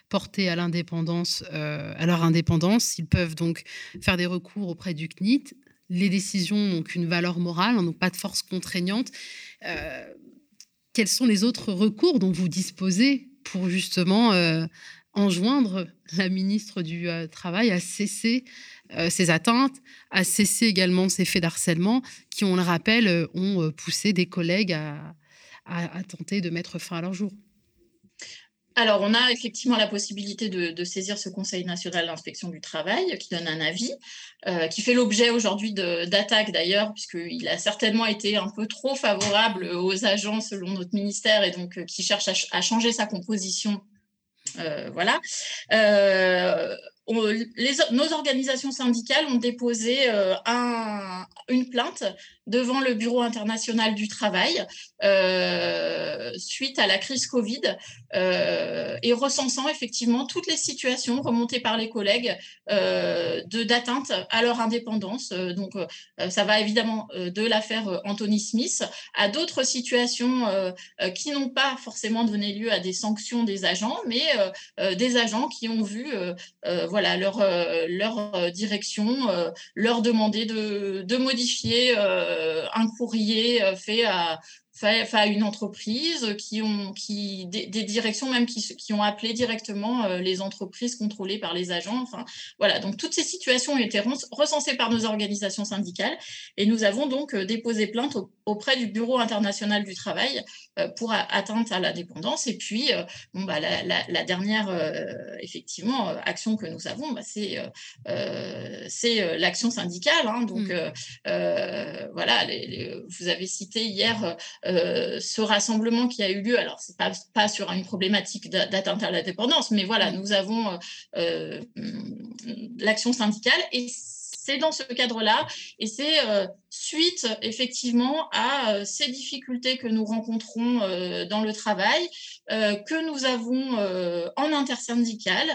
portée à l'indépendance, euh, à leur indépendance, ils peuvent donc faire des recours auprès du CNIT. Les décisions n'ont qu'une valeur morale, n'ont pas de force contraignante. Euh, quels sont les autres recours dont vous disposez pour justement enjoindre la ministre du Travail à cesser euh, ces atteintes, à cesser également ces faits d'harcèlement qui, on le rappelle, euh, ont euh, poussé des collègues à, tenter de mettre fin à leur jour. Alors, on a effectivement la possibilité de, saisir ce Conseil national d'inspection du travail qui donne un avis, qui fait l'objet aujourd'hui d'attaques d'ailleurs, puisqu'il a certainement été un peu trop favorable aux agents selon notre ministère et donc qui cherche à, changer sa composition. voilà nos organisations syndicales ont déposé euh, une plainte devant le Bureau international du travail euh, suite à la crise Covid euh, et recensant effectivement toutes les situations remontées par les collègues d'atteinte à leur indépendance. donc, ça va évidemment de l'affaire Anthony Smith à d'autres situations qui n'ont pas forcément donné lieu à des sanctions des agents, mais des agents qui ont vu leur, euh, leur euh, direction, euh, leur demander de, de modifier un courrier fait à, à une entreprise, qui ont qui, des, directions même qui, qui, ont appelé directement euh, les entreprises contrôlées par les agents. Enfin, voilà. Donc, toutes ces situations ont été recensées par nos organisations syndicales et nous avons donc euh, déposé plainte auprès du Bureau international du travail euh, pour atteinte à la dépendance. Et puis, bon, bah, la, dernière, effectivement, action que nous avons, bah, c'est l'action syndicale. Hein. donc, mmh. voilà, vous avez cité hier euh, ce rassemblement qui a eu lieu, alors c'est pas, pas sur une problématique d'atteinte à la dépendance, mais voilà, nous avons euh, euh, l'action syndicale et c'est dans ce cadre-là et c'est suite effectivement à ces difficultés que nous rencontrons dans le travail que nous avons en intersyndical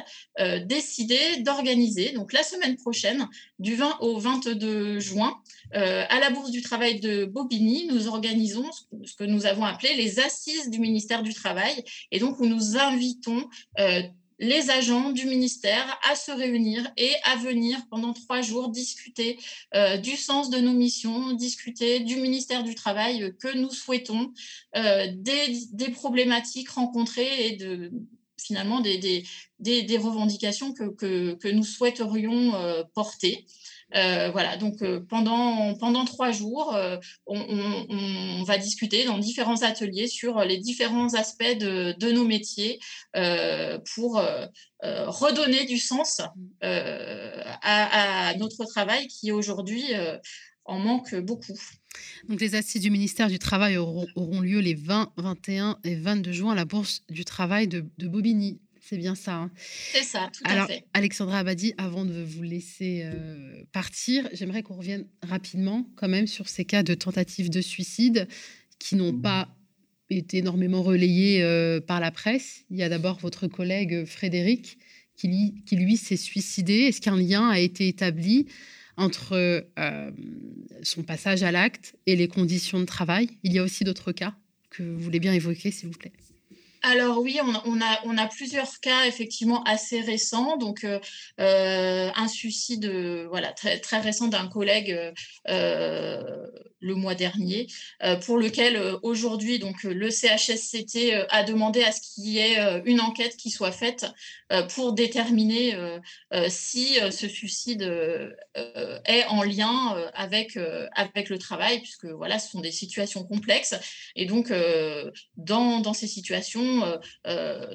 décidé d'organiser donc la semaine prochaine du 20 au 22 juin à la Bourse du Travail de Bobigny, nous organisons ce que nous avons appelé les assises du ministère du Travail et donc où nous invitons les agents du ministère à se réunir et à venir pendant trois jours discuter euh, du sens de nos missions, discuter du ministère du Travail que nous souhaitons, euh, des, problématiques rencontrées et finalement des, revendications que, nous souhaiterions euh, porter. Voilà, donc pendant, pendant trois jours, on, va discuter dans différents ateliers sur les différents aspects de, nos métiers pour redonner du sens à, à, notre travail qui aujourd'hui en manque beaucoup. Donc, les assises du ministère du Travail auront, lieu les 20, 21 et 22 juin à la Bourse du Travail de, Bobigny. C'est bien ça. Hein. C'est ça, tout à fait. Alexandra Abadi, avant de vous laisser euh, partir, j'aimerais qu'on revienne rapidement quand même sur ces cas de tentatives de suicide qui n'ont pas été énormément relayés euh, par la presse. Il y a d'abord votre collègue Frédéric qui, qui lui s'est suicidé. Est-ce qu'un lien a été établi entre euh, son passage à l'acte et les conditions de travail? Il y a aussi d'autres cas que vous voulez bien évoquer, s'il vous plaît. Alors oui, on, a, plusieurs cas effectivement assez récents. Donc euh, euh, un suicide voilà, très, très récent d'un collègue le mois dernier, pour lequel aujourd'hui donc le CHSCT a demandé à ce qu'il y ait une enquête qui soit faite pour déterminer si ce suicide est en lien avec, avec le travail, puisque voilà, ce sont des situations complexes. Et donc, dans, dans ces situations,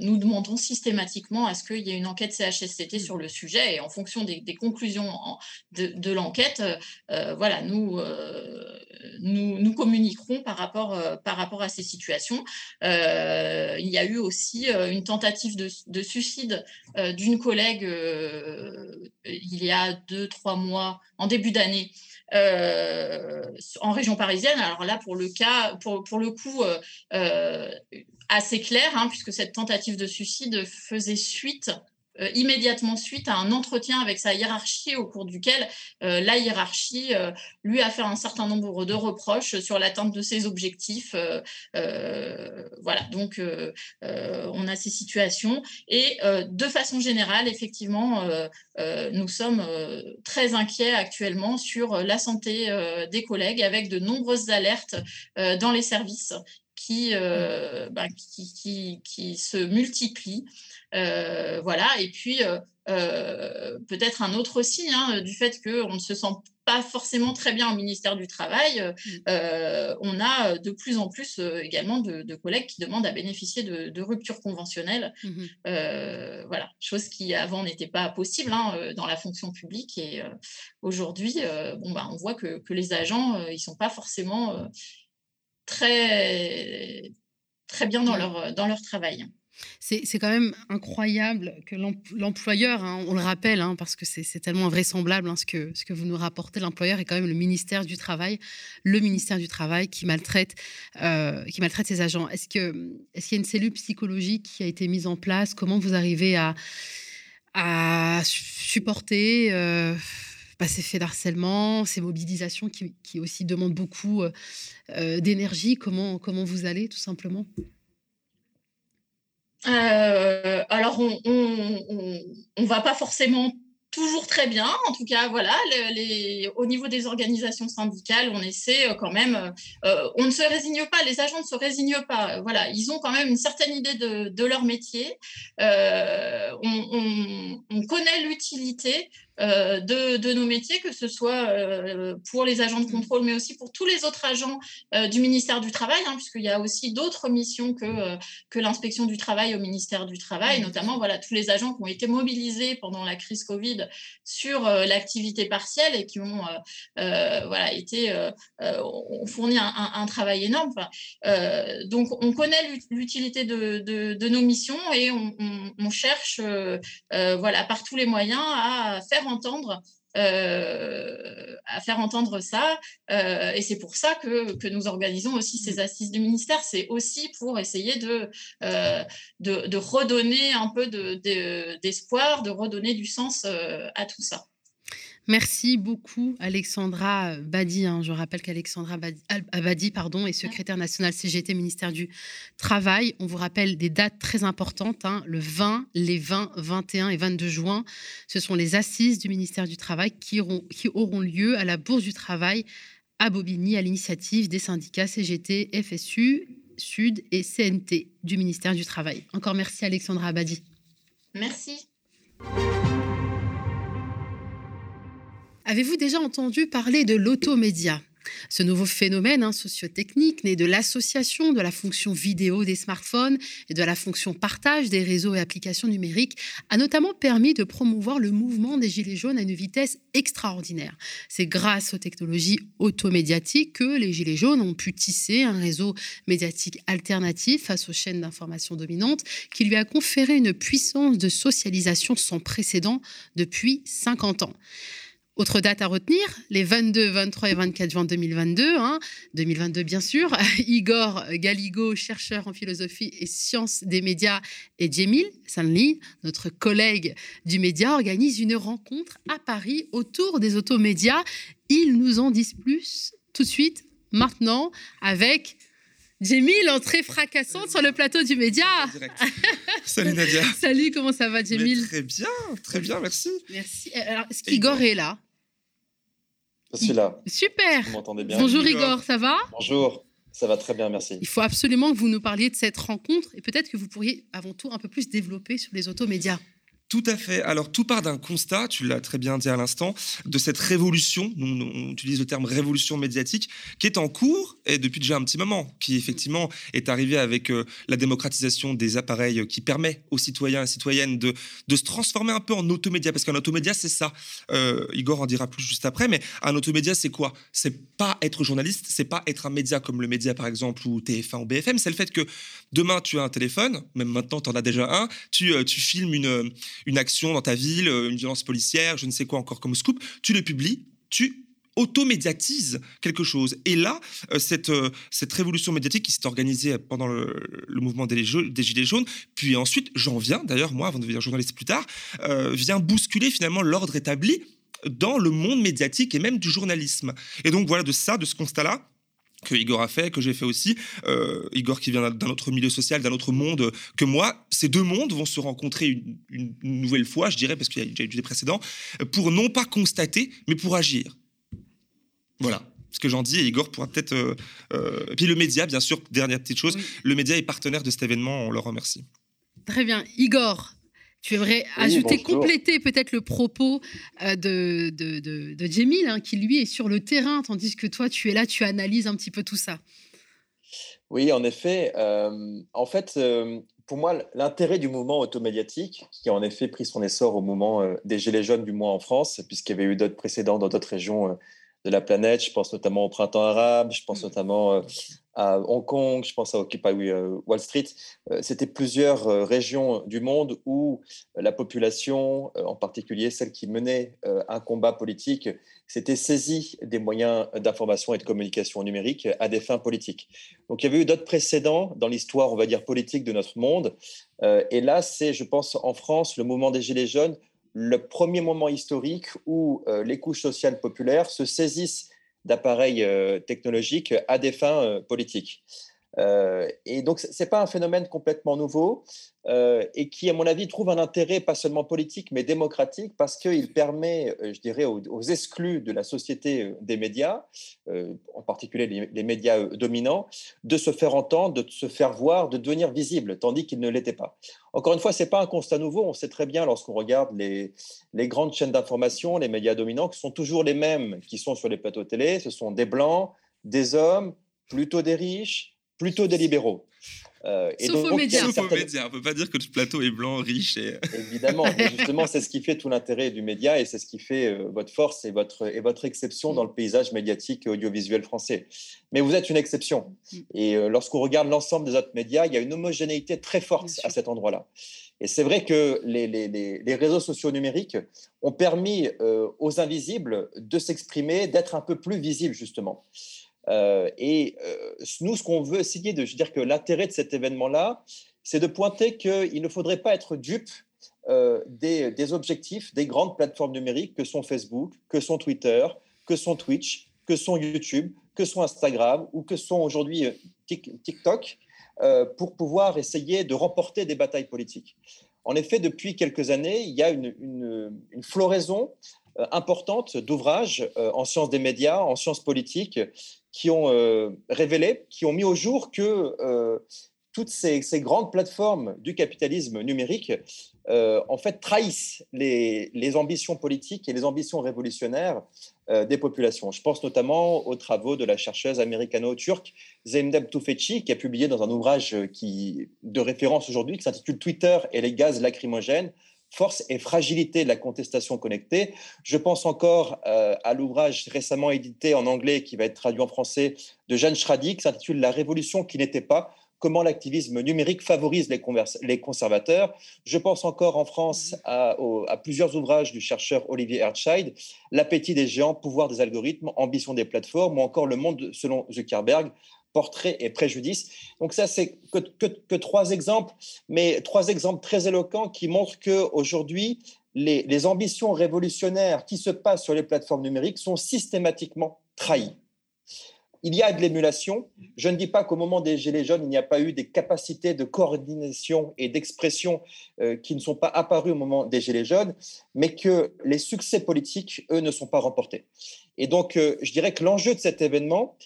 nous demandons systématiquement à ce qu'il y ait une enquête CHSCT sur le sujet. Et en fonction des, conclusions de, de l'enquête, voilà, nous nous, communiquerons par rapport, euh, par rapport à ces situations. Euh, il y a eu aussi euh, une tentative de, suicide d'une collègue il y a deux, trois mois, en début d'année. en région parisienne. Alors là, pour le cas, pour, pour le coup, assez clair, hein, puisque cette tentative de suicide faisait suite euh, immédiatement suite à un entretien avec sa hiérarchie au cours duquel euh, la hiérarchie euh, lui a fait un certain nombre de reproches sur l'atteinte de ses objectifs. voilà, donc on a ces situations. Et de façon générale, effectivement, nous sommes très inquiets actuellement sur la santé des collègues avec de nombreuses alertes dans les services qui, bah, qui, qui, qui, se multiplient. Euh, voilà, et puis euh, euh, peut-être un autre signe hein, du fait qu'on ne se sent pas forcément très bien au ministère du Travail. Mmh. on a de plus en plus également de, collègues qui demandent à bénéficier de, ruptures conventionnelles. Mmh voilà, chose qui avant n'était pas possible hein, dans la fonction publique. Et aujourd'hui, bon, bah, on voit que, que les agents, ils ne sont pas forcément très, très bien dans, leur, dans leur travail. C'est quand même incroyable que l'employeur, hein, on le rappelle, hein, parce que c'est tellement invraisemblable hein, ce, que, ce que vous nous rapportez, l'employeur est quand même le ministère du Travail, le ministère du Travail qui maltraite, euh, qui maltraite ses agents. Est-ce qu'il est y a une cellule psychologique qui a été mise en place? Comment vous arrivez à, à supporter euh, bah, ces faits d'harcèlement, ces mobilisations qui, aussi demandent beaucoup euh, d'énergie. Comment, comment vous allez, tout simplement? Euh, alors, on ne va pas forcément toujours très bien. En tout cas, voilà, les, au niveau des organisations syndicales, on essaie euh, quand même. Euh, on ne se résigne pas, les agents ne se résignent pas. Voilà, ils ont quand même une certaine idée de, leur métier. on, on, connaît l'utilité euh, de, nos métiers, que ce soit euh, pour les agents de contrôle, mais aussi pour tous les autres agents euh, du ministère du Travail, hein, puisqu'il y a aussi d'autres missions que, que l'inspection du travail au ministère du Travail, notamment voilà, tous les agents qui ont été mobilisés pendant la crise Covid sur l'activité partielle et qui ont voilà, été, ont fourni un, travail énorme. donc, on connaît l'utilité de, de, nos missions et on, on cherche voilà, par tous les moyens à faire entendre euh, à faire entendre ça. Euh, et c'est pour ça que, que, nous organisons aussi ces mmh. assises du ministère. C'est aussi pour essayer de, euh, de, de, redonner un peu d'espoir, de, de, redonner du sens à tout ça. Merci beaucoup, Alexandra Badi. Hein. Je rappelle qu'Alexandra Badi pardon, est secrétaire nationale CGT, ministère du Travail. On vous rappelle des dates très importantes hein. le 20, les 20, 21 et 22 juin. Ce sont les assises du ministère du Travail qui auront, qui auront lieu à la Bourse du Travail à Bobigny, à l'initiative des syndicats CGT, FSU, Sud et CNT du ministère du Travail. Encore merci, Alexandra Badi. Merci. Avez-vous déjà entendu parler de l'automédia? Ce nouveau phénomène hein, sociotechnique né de l'association de la fonction vidéo des smartphones et de la fonction partage des réseaux et applications numériques a notamment permis de promouvoir le mouvement des Gilets jaunes à une vitesse extraordinaire. C'est grâce aux technologies automédiatiques que les Gilets jaunes ont pu tisser un réseau médiatique alternatif face aux chaînes d'information dominantes qui lui a conféré une puissance de socialisation sans précédent depuis 50 ans. Autre date à retenir, les 22, 23 et 24 juin 2022, 2022 hein, bien sûr, Igor Galigo, chercheur en philosophie et sciences des médias, et Djemil Sanli, notre collègue du média, organisent une rencontre à Paris autour des automédias. Ils nous en disent plus tout de suite, maintenant, avec Djemil, entrée fracassante sur le plateau du média. Salut Nadia. Salut, comment ça va Djemil Très bien, très bien, merci. Merci. Alors, est-ce qu'Igor est là? Je suis là. Super. Vous m'entendez bien Bonjour Igor, ça va? Bonjour. Ça va très bien, merci. Il faut absolument que vous nous parliez de cette rencontre et peut-être que vous pourriez avant tout un peu plus développer sur les automédias. Tout à fait. Alors, tout part d'un constat, tu l'as très bien dit à l'instant, de cette révolution, on utilise le terme révolution médiatique, qui est en cours et depuis déjà un petit moment, qui effectivement est arrivée avec euh, la démocratisation des appareils qui permet aux citoyens et citoyennes de, se transformer un peu en automédia. Parce qu'un automédia, c'est ça. Euh, Igor en dira plus juste après, mais un automédia, c'est quoi? C'est pas être journaliste, c'est pas être un média comme le média, par exemple, ou TF1 ou BFM, c'est le fait que demain, tu as un téléphone, même maintenant, tu en as déjà un, tu, euh, tu filmes une une action dans ta ville, euh, une violence policière, je ne sais quoi encore comme scoop, tu le publies, tu automédiatises quelque chose. Et là, euh, cette, euh, cette révolution médiatique qui s'est organisée pendant le, mouvement des, des, Gilets jaunes, puis ensuite, j'en viens, d'ailleurs, moi, avant de devenir journaliste plus tard, vient bousculer finalement l'ordre établi dans le monde médiatique et même du journalisme. Et donc voilà, de ça, de ce constat-là, que Igor a fait, que j'ai fait aussi. Euh, Igor qui vient d'un autre milieu social, d'un autre monde que moi. Ces deux mondes vont se rencontrer une, nouvelle fois, je dirais, parce qu'il y a déjà eu des précédents, pour non pas constater, mais pour agir. Voilà ce que j'en dis, et Igor pourra peut-être... Euh, euh, puis le média, bien sûr, dernière petite chose, le média est partenaire de cet événement, on le remercie. Très bien. Igor, tu aimerais ajouter, compléter peut-être le propos euh, de, de, de, Jamil, hein, qui lui est sur le terrain, tandis que toi, tu es là, tu analyses un petit peu tout ça. Oui, en effet. Euh, en fait, euh, pour moi, l'intérêt du mouvement automédiatique, qui a en effet pris son essor au moment des Gilets jaunes, du mois en France, puisqu'il y avait eu d'autres précédents dans d'autres régions de la planète. Je pense notamment au printemps arabe, je pense mmh. notamment à Hong Kong, je pense à Occupy euh, Wall Street. Euh, c'était plusieurs euh, régions du monde où la population, en particulier celle qui menait un combat politique, s'était saisie des moyens d'information et de communication numérique à des fins politiques. Donc il y avait eu d'autres précédents dans l'histoire, on va dire, politique de notre monde. Et là, c'est, je pense, en France, le mouvement des Gilets jaunes, le premier moment historique où les couches sociales populaires se saisissent d'appareils euh, technologiques à des fins euh, politiques. Euh, et donc, ce n'est pas un phénomène complètement nouveau et qui, à mon avis, trouve un intérêt pas seulement politique, mais démocratique, parce qu'il permet, je dirais, aux, exclus de la société des médias, en particulier les, médias dominants, de se faire entendre, de se faire voir, de devenir visibles, tandis qu'ils ne l'étaient pas. Encore une fois, ce n'est pas un constat nouveau. On sait très bien, lorsqu'on regarde les, les grandes chaînes d'information, les médias dominants, qui sont toujours les mêmes qui sont sur les plateaux télé. Ce sont des blancs, des hommes, plutôt des riches, plutôt des libéraux. Euh, et Sauf donc, aux médias. Sauf médias. On ne peut pas dire que le plateau est blanc, riche. Et... Évidemment. justement, c'est ce qui fait tout l'intérêt du média et c'est ce qui fait euh, votre force et votre, et votre exception dans le paysage médiatique et audiovisuel français. Mais vous êtes une exception. Mm. Et euh, lorsqu'on regarde l'ensemble des autres médias, il y a une homogénéité très forte à cet endroit-là. Et c'est vrai que les, les, les, réseaux sociaux numériques ont permis euh, aux invisibles de s'exprimer, d'être un peu plus visibles, justement. Euh, et euh, nous, ce qu'on veut essayer de je veux dire que l'intérêt de cet événement-là, c'est de pointer qu'il ne faudrait pas être dupe euh, des, objectifs des grandes plateformes numériques que sont Facebook, que sont Twitter, que sont Twitch, que sont YouTube, que sont Instagram ou que sont aujourd'hui TikTok pour pouvoir essayer de remporter des batailles politiques. En effet, depuis quelques années, il y a une floraison importante d'ouvrages en sciences des médias, en sciences politiques, qui ont euh, révélé, qui ont mis au jour que euh, toutes ces, grandes plateformes du capitalisme numérique, euh, en fait, trahissent les, ambitions politiques et les ambitions révolutionnaires des populations. Je pense notamment aux travaux de la chercheuse américano-turque Zemdeb Tufekci, qui a publié dans un ouvrage qui, de référence aujourd'hui, qui s'intitule Twitter et les gaz lacrymogènes, force et fragilité de la contestation connectée. Je pense encore euh, à l'ouvrage récemment édité en anglais qui va être traduit en français de Jeanne Schrady qui s'intitule La révolution qui n'était pas comment l'activisme numérique favorise les, conservateurs. Je pense encore en France à, à, plusieurs ouvrages du chercheur Olivier Hertzscheid, L'appétit des géants, pouvoir des algorithmes, ambition des plateformes, ou encore Le monde selon Zuckerberg, portrait et préjudice. Donc ça, c'est que, trois exemples, mais trois exemples très éloquents qui montrent qu'aujourd'hui, les, les ambitions révolutionnaires qui se passent sur les plateformes numériques sont systématiquement trahies. Il y a de l'émulation. Je ne dis pas qu'au moment des Gilets jaunes, il n'y a pas eu des capacités de coordination et d'expression euh, qui ne sont pas apparues au moment des Gilets jaunes, mais que les succès politiques, eux, ne sont pas remportés. Et donc, euh, je dirais que l'enjeu de cet événement,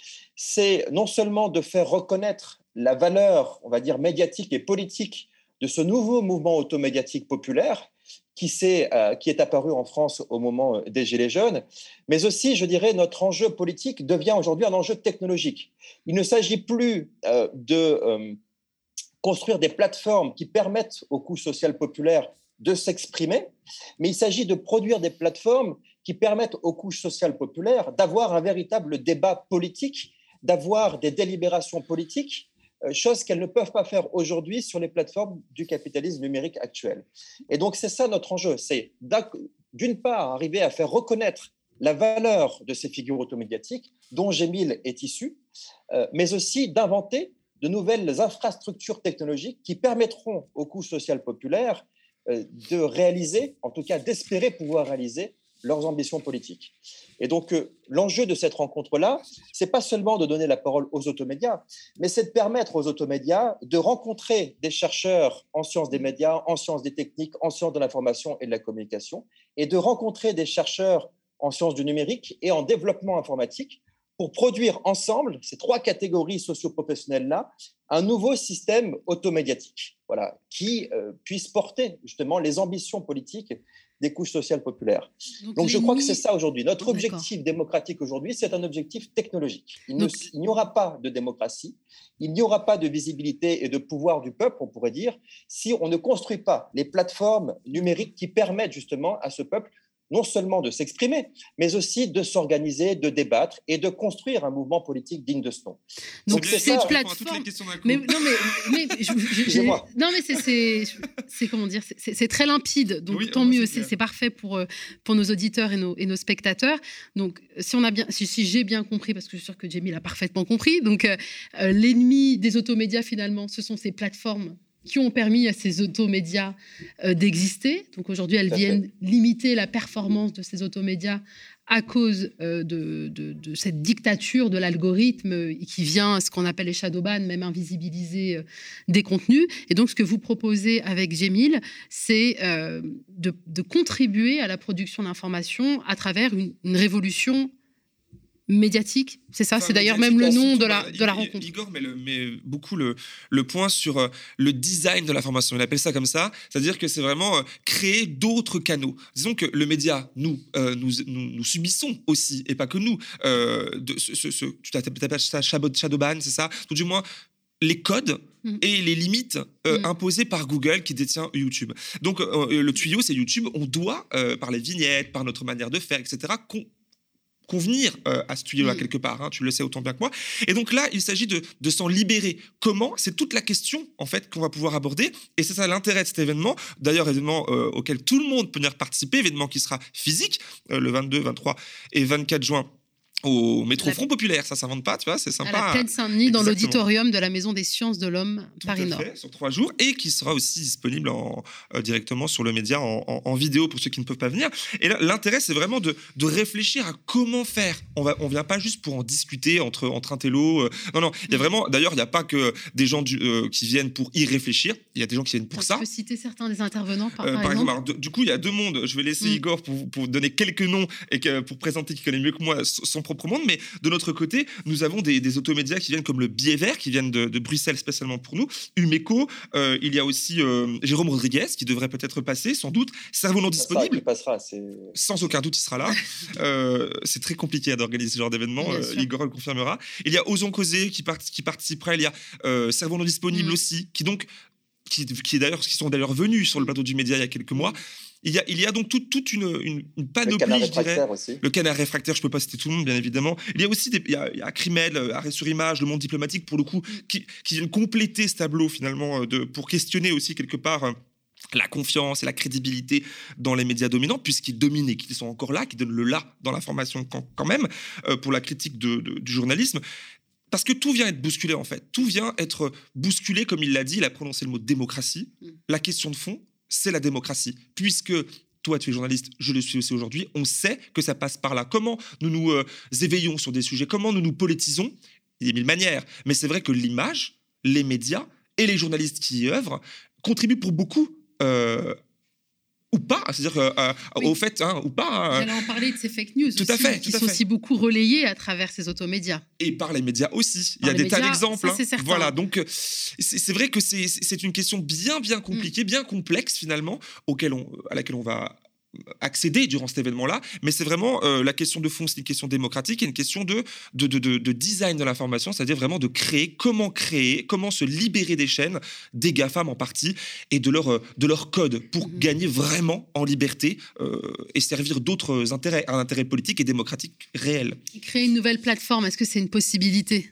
c'est non seulement de faire reconnaître la valeur, on va dire, médiatique et politique de ce nouveau mouvement automédiatique populaire qui, est, euh, qui est apparu en France au moment euh, des Gilets jaunes, mais aussi, je dirais, notre enjeu politique devient aujourd'hui un enjeu technologique. Il ne s'agit plus euh, de construire des plateformes qui permettent aux couches sociales populaires de s'exprimer, mais il s'agit de produire des plateformes qui permettent aux couches sociales populaires d'avoir un véritable débat politique d'avoir des délibérations politiques, euh, chose qu'elles ne peuvent pas faire aujourd'hui sur les plateformes du capitalisme numérique actuel. Et donc c'est ça notre enjeu, c'est d'une part arriver à faire reconnaître la valeur de ces figures automédiatiques dont Gémil est issu, euh, mais aussi d'inventer de nouvelles infrastructures technologiques qui permettront aux couches sociales populaires euh, de réaliser, en tout cas d'espérer pouvoir réaliser leurs ambitions politiques. Et donc, euh, l'enjeu de cette rencontre-là, c'est pas seulement de donner la parole aux automédias, mais c'est de permettre aux automédias de rencontrer des chercheurs en sciences des médias, en sciences des techniques, en sciences de l'information et de la communication, et de rencontrer des chercheurs en sciences du numérique et en développement informatique pour produire ensemble, ces trois catégories socio-professionnelles-là, un nouveau système automédiatique voilà, qui euh, puisse porter justement les ambitions politiques des couches sociales populaires. Donc, je crois que c'est ça aujourd'hui. Notre objectif démocratique aujourd'hui, c'est un objectif technologique. Il n'y aura pas de démocratie, il n'y aura pas de visibilité et de pouvoir du peuple, on pourrait dire, si on ne construit pas les plateformes numériques qui permettent justement à ce peuple non seulement de s'exprimer, mais aussi de s'organiser, de débattre et de construire un mouvement politique digne de ce nom. Donc, c'est plateforme. Mais, non, mais, non, mais c'est comment dire, c'est très limpide. Donc tant mieux, c'est parfait pour euh, pour nos auditeurs et nos, et nos spectateurs. Donc si on a bien, si, j'ai bien compris, parce que je suis sûre que Jamie l'a parfaitement compris. Donc euh, euh, l'ennemi des automédias finalement, ce sont ces plateformes qui ont permis à ces automédias euh, d'exister. Donc aujourd'hui, elles viennent limiter la performance de ces automédias à cause euh, de, cette dictature de l'algorithme euh, qui vient, ce qu'on appelle les shadowban, même invisibiliser des contenus. Et donc, ce que vous proposez avec Gemil, c'est de, contribuer à la production d'informations à travers une révolution médiatique. C'est ça, c'est d'ailleurs même le nom de la, de la rencontre. Igor met, beaucoup le, le, point sur euh, le design de l'information. Il appelle ça comme ça, c'est-à-dire que c'est vraiment euh, créer d'autres canaux. Disons que le média, nous, euh, nous, nous, subissons aussi, et pas que nous, de ce, ce, tu t'appelles ça Shadowban, c'est ça? Tout du moins, les codes mm. et les limites mm. imposées par Google qui détient YouTube. Donc le tuyau, c'est YouTube. On doit, par les vignettes, par notre manière de faire, etc., convenir euh, à ce tuyau-là mm. quelque part. Hein, tu le sais autant bien que moi. Et donc là, il s'agit de, de s'en libérer. Comment? C'est toute la question en fait qu'on va pouvoir aborder. Et c'est ça l'intérêt de cet événement. D'ailleurs, événement euh, auquel tout le monde peut venir participer, événement qui sera physique euh, le 22, 23 et 24 juin au métro Front Populaire. Ça s'invente pas, tu vois, c'est sympa. À la plaine Saint-Denis, dans l'auditorium de la Maison des Sciences de l'Homme, Paris-Nord. Sur trois jours et qui sera aussi disponible en, euh, directement sur le média en, vidéo pour ceux qui ne peuvent pas venir. Et l'intérêt, c'est vraiment de, de, réfléchir à comment faire. On ne on vient pas juste pour en discuter entre, entre intello. Euh, non, non, il y a mm. vraiment, d'ailleurs, il n'y a pas que des gens du, euh, qui viennent pour y réfléchir. Il y a des gens qui viennent pour ça. Tu peux citer certains des intervenants, par, exemple. du coup, il y a deux mondes. Je vais laisser mm. Igor pour, pour donner quelques noms et que, pour présenter qui connaît mieux que moi son propre monde, mais de notre côté, nous avons des, des automédias qui viennent comme le Biais Vert, qui viennent de, Bruxelles spécialement pour nous, Umeco, euh, il y a aussi euh, Jérôme Rodriguez, qui devrait peut-être passer, sans doute, Cerveau non disponible. il passera, sans aucun doute, il sera là. c'est très compliqué d'organiser ce genre d'événement, Igor le confirmera. Il y a Osons Causer qui, qui participera, il y a Cerveau non disponible mm. aussi, qui donc qui, qui, d'ailleurs, qui sont d'ailleurs venus sur le plateau du média il y a quelques mois. Il y a, il y a donc toute, toute une, une, panoplie, le je dirais. Aussi. Le canard réfractaire, je ne peux pas citer tout le monde, bien évidemment. Il y a aussi des, il y a, il y a Crimel, euh, Arrêt sur Image, Le Monde diplomatique, pour le coup, qui, qui viennent compléter ce tableau, finalement, euh, de, pour questionner aussi, quelque part, euh, la confiance et la crédibilité dans les médias dominants, puisqu'ils dominent et qu'ils sont encore là, qui donnent le là dans l'information quand, même, pour la critique de, du journalisme. Parce que tout vient être bousculé, en fait. Tout vient être bousculé, comme il l'a dit, il a prononcé le mot démocratie. Mm. La question de fond, c'est la démocratie. Puisque toi, tu es journaliste, je le suis aussi aujourd'hui, on sait que ça passe par là. Comment nous nous euh, éveillons sur des sujets, comment nous nous politisons? Il y a mille manières. Mais c'est vrai que l'image, les médias et les journalistes qui y œuvrent contribuent pour beaucoup euh, ou pas, c'est-à-dire euh, au fait, hein, ou pas. Hein. J'allais en parler de ces fake news tout à fait, qui sont aussi beaucoup relayés à travers ces automédias. Et par les médias aussi. Il y a des tas d'exemples. Hein. Voilà, donc euh, c'est vrai que c'est une question bien, bien compliquée, mm. bien complexe finalement, auquel on, à laquelle on va accéder durant cet événement-là, mais c'est vraiment euh, la question de fond, c'est une question démocratique et une question de, de, de, de design de l'information, c'est-à-dire vraiment de créer, comment créer, comment se libérer des chaînes, des GAFAM en partie, et de leur, euh, de leur code pour mhm. gagner vraiment en liberté euh, et servir d'autres intérêts, un intérêt politique et démocratique réel. créer une nouvelle plateforme, est-ce que c'est une possibilité?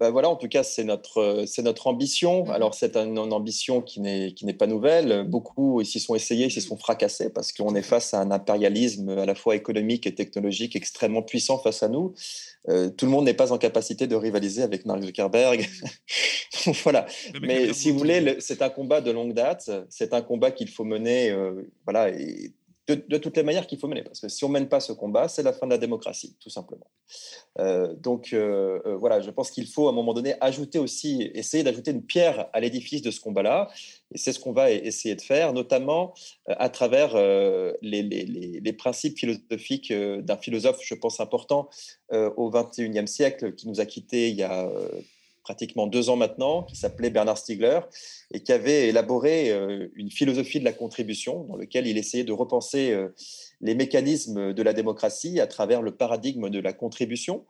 Ben voilà, en tout cas, c'est notre, c'est notre ambition. Mmh. Alors, c'est une, ambition qui n'est, qui n'est pas nouvelle. Beaucoup s'y sont essayés, s'y mmh. sont fracassés parce qu'on est face à un impérialisme à la fois économique et technologique extrêmement puissant face à nous. Euh, tout le monde n'est pas en capacité de rivaliser avec Mark Zuckerberg. voilà. Mais si vous voulez, c'est un combat de longue date. C'est un combat qu'il faut mener euh, voilà, et de, toutes les manières qu'il faut mener. Parce que si on ne mène pas ce combat, c'est la fin de la démocratie, tout simplement. Euh, donc euh, euh, voilà, je pense qu'il faut à un moment donné ajouter aussi, essayer d'ajouter une pierre à l'édifice de ce combat-là. Et c'est ce qu'on va essayer de faire, notamment à travers les, les, principes philosophiques d'un philosophe, je pense, important au XXIe siècle, qui nous a quittés il y a pratiquement deux ans maintenant, qui s'appelait Bernard Stiegler, et qui avait élaboré euh, une philosophie de la contribution, dans lequel il essayait de repenser euh, les mécanismes de la démocratie à travers le paradigme de la contribution.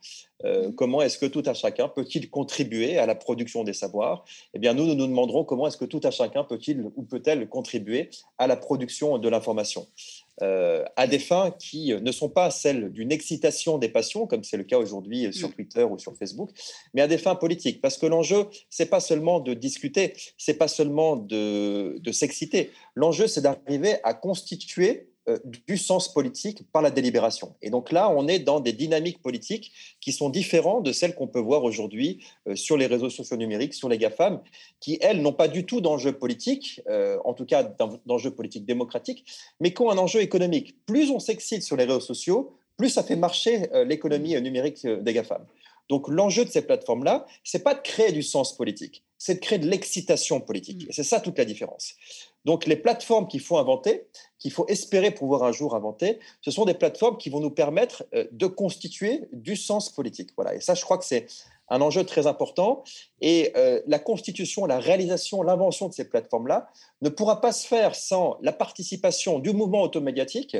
Euh, mmh. comment est-ce que tout à chacun peut-il contribuer à la production des savoirs? Eh bien, nous, nous nous demanderons comment est-ce que tout à chacun peut-il ou peut-elle contribuer à la production de l'information. Euh, à des fins qui ne sont pas celles d'une excitation des passions, comme c'est le cas aujourd'hui sur mm. Twitter ou sur Facebook, mais à des fins politiques. Parce que l'enjeu, c'est pas seulement de discuter, c'est pas seulement de, de s'exciter. L'enjeu, c'est d'arriver à constituer du sens politique par la délibération. Et donc là, on est dans des dynamiques politiques qui sont différentes de celles qu'on peut voir aujourd'hui euh, sur les réseaux sociaux numériques, sur les GAFAM, qui, elles, n'ont pas du tout d'enjeu politique, euh, en tout cas d'enjeu politique démocratique, mais qui ont un enjeu économique. Plus on s'excite sur les réseaux sociaux, plus ça fait marcher l'économie numérique des GAFAM. Donc l'enjeu de ces plateformes-là, c'est pas de créer du sens politique, c'est de créer de l'excitation politique. Mmh. Et c'est ça toute la différence. Donc les plateformes qu'il faut inventer, qu'il faut espérer pouvoir un jour inventer, ce sont des plateformes qui vont nous permettre euh, de constituer du sens politique. Voilà. Et ça, je crois que c'est un enjeu très important. Et euh, la constitution, la réalisation, l'invention de ces plateformes-là ne pourra pas se faire sans la participation du mouvement automédiatique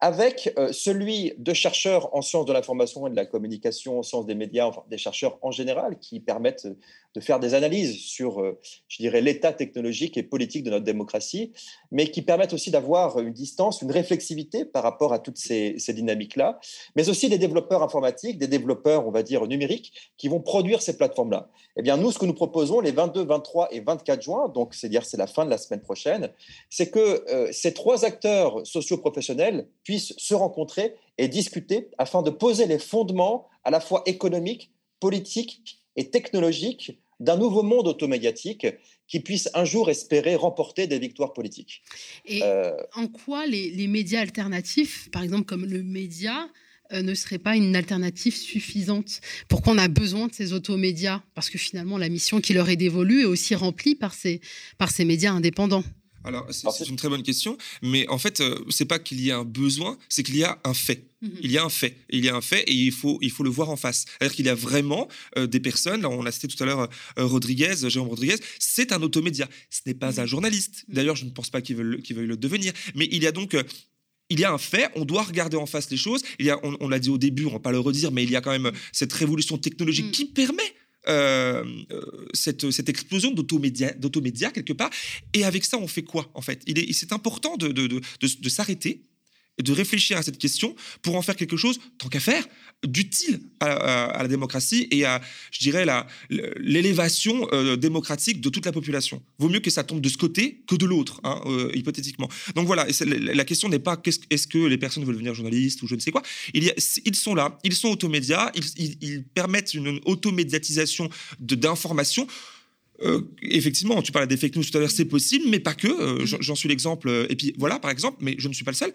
avec euh, celui de chercheurs en sciences de l'information et de la communication, en sciences des médias, enfin, des chercheurs en général, qui permettent de faire des analyses sur, euh, je dirais, l'état technologique et politique de notre démocratie, mais qui permettent aussi d'avoir une distance, une réflexivité par rapport à toutes ces, dynamiques-là, mais aussi des développeurs informatiques, des développeurs, on va dire, numériques, qui vont produire ces plateformes-là. Eh bien, nous, ce que nous proposons les 22, 23 et 24 juin, donc c'est-à-dire c'est la fin de la semaine prochaine, c'est que euh, ces trois acteurs socio-professionnels puissent se rencontrer et discuter afin de poser les fondements à la fois économiques, politiques et technologiques d'un nouveau monde automédiatique qui puisse un jour espérer remporter des victoires politiques. Et euh, en quoi les, médias alternatifs, par exemple comme le média, euh, ne seraient pas une alternative suffisante Pourquoi on a besoin de ces automédias? Parce que finalement, la mission qui leur est dévolue est aussi remplie par ces, par ces médias indépendants. Alors, c'est une très bonne question, mais en fait, euh, c'est pas qu'il y a un besoin, c'est qu'il y a un fait. Mhm. Il y a un fait. Il y a un fait et il faut, il faut le voir en face. C'est-à-dire qu'il y a vraiment euh, des personnes, là, on a cité tout à l'heure euh, Rodriguez, Jérôme Rodriguez, c'est un automédia. Ce n'est pas un mhm. journaliste. Mhm. D'ailleurs, je ne pense pas qu'il veuille, veuille, le devenir. Mais il y a donc il y a un fait, on doit regarder en face les choses. Il y a, on, l'a dit au début, on va pas le redire, mais il y a quand même cette révolution technologique qui permet euh, euh, cette, cette, explosion d'automédia quelque part. Et avec ça, on fait quoi en fait? C'est important de, de, de s'arrêter de réfléchir à cette question pour en faire quelque chose, tant qu'à faire, d'utile à, la démocratie et à, je dirais, l'élévation euh, démocratique de toute la population. Vaut mieux que ça tombe de ce côté que de l'autre, hein, euh, hypothétiquement. Donc voilà, la question n'est pas est-ce que les personnes veulent devenir journalistes ou je ne sais quoi. Il y a, ils sont là, ils sont automédias, ils, ils, permettent une automédiatisation d'informations. Euh, effectivement, tu parlais des fake news tout à l'heure, c'est possible, mais pas que. J'en suis l'exemple. Et puis voilà, par exemple, mais je ne suis pas le seul.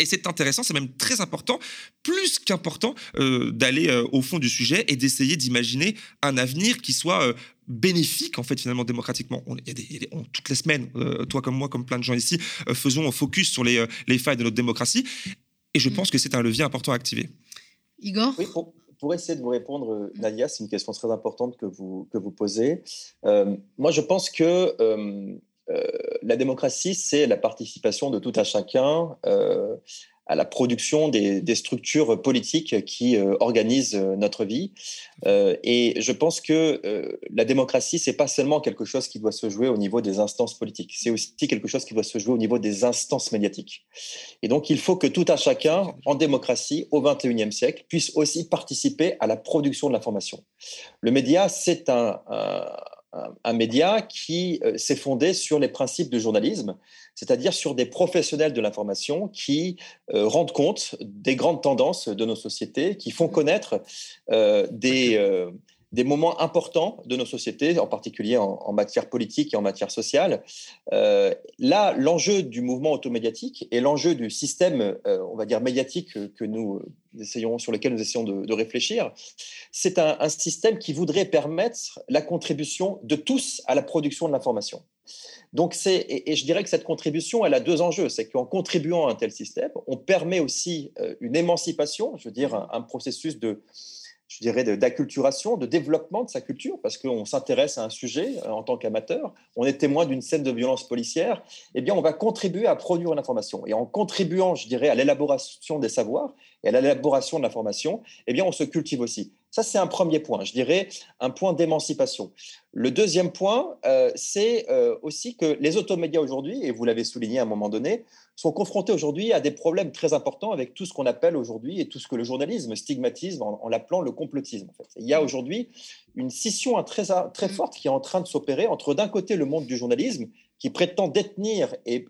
Et c'est intéressant, c'est même très important, plus qu'important, euh, d'aller euh, au fond du sujet et d'essayer d'imaginer un avenir qui soit euh, bénéfique, en fait, finalement, démocratiquement. On, y a des, toutes les semaines, toi comme moi, comme plein de gens ici, faisons un focus sur les, les, failles de notre démocratie. Et je mm. pense que c'est un levier important à activer. Igor oui, pour, essayer de vous répondre, mm. Nadia, c'est une question très importante que vous, que vous posez. moi, je pense que euh, la démocratie, c'est la participation de tout à chacun euh, à la production des, structures politiques qui euh, organisent notre vie. et je pense que la démocratie, c'est pas seulement quelque chose qui doit se jouer au niveau des instances politiques, c'est aussi quelque chose qui doit se jouer au niveau des instances médiatiques. Et donc, il faut que tout à chacun, en démocratie, au XXIe siècle, puisse aussi participer à la production de l'information. Le média, c'est un un, média qui euh, s'est fondé sur les principes du journalisme, c'est-à-dire sur des professionnels de l'information qui euh, rendent compte des grandes tendances de nos sociétés, qui font mmh. connaître euh, des, des moments importants de nos sociétés, en particulier en, matière politique et en matière sociale. Euh, là, l'enjeu du mouvement automédiatique et l'enjeu du système, euh, on va dire, médiatique que nous essayons, sur lequel nous essayons de, réfléchir, c'est un, système qui voudrait permettre la contribution de tous à la production de l'information. Donc, et, je dirais que cette contribution, elle a deux enjeux. C'est qu'en contribuant à un tel système, on permet aussi euh, une émancipation, je veux dire, un processus de, je dirais, d'acculturation, de, développement de sa culture, parce qu'on s'intéresse à un sujet euh, en tant qu'amateur, on est témoin d'une scène de violence policière, eh bien, on va contribuer à produire une information. Et en contribuant, je dirais, à l'élaboration des savoirs et à l'élaboration de l'information, eh bien, on se cultive aussi. Ça, c'est un premier point, je dirais, un point d'émancipation. Le deuxième point, euh, c'est euh, aussi que les automédias aujourd'hui, et vous l'avez souligné à un moment donné, sont confrontés aujourd'hui à des problèmes très importants avec tout ce qu'on appelle aujourd'hui et tout ce que le journalisme stigmatise en, l'appelant le complotisme. En fait. Il y a aujourd'hui une scission très, très mmh. forte qui est en train de s'opérer entre d'un côté le monde du journalisme qui prétend détenir et,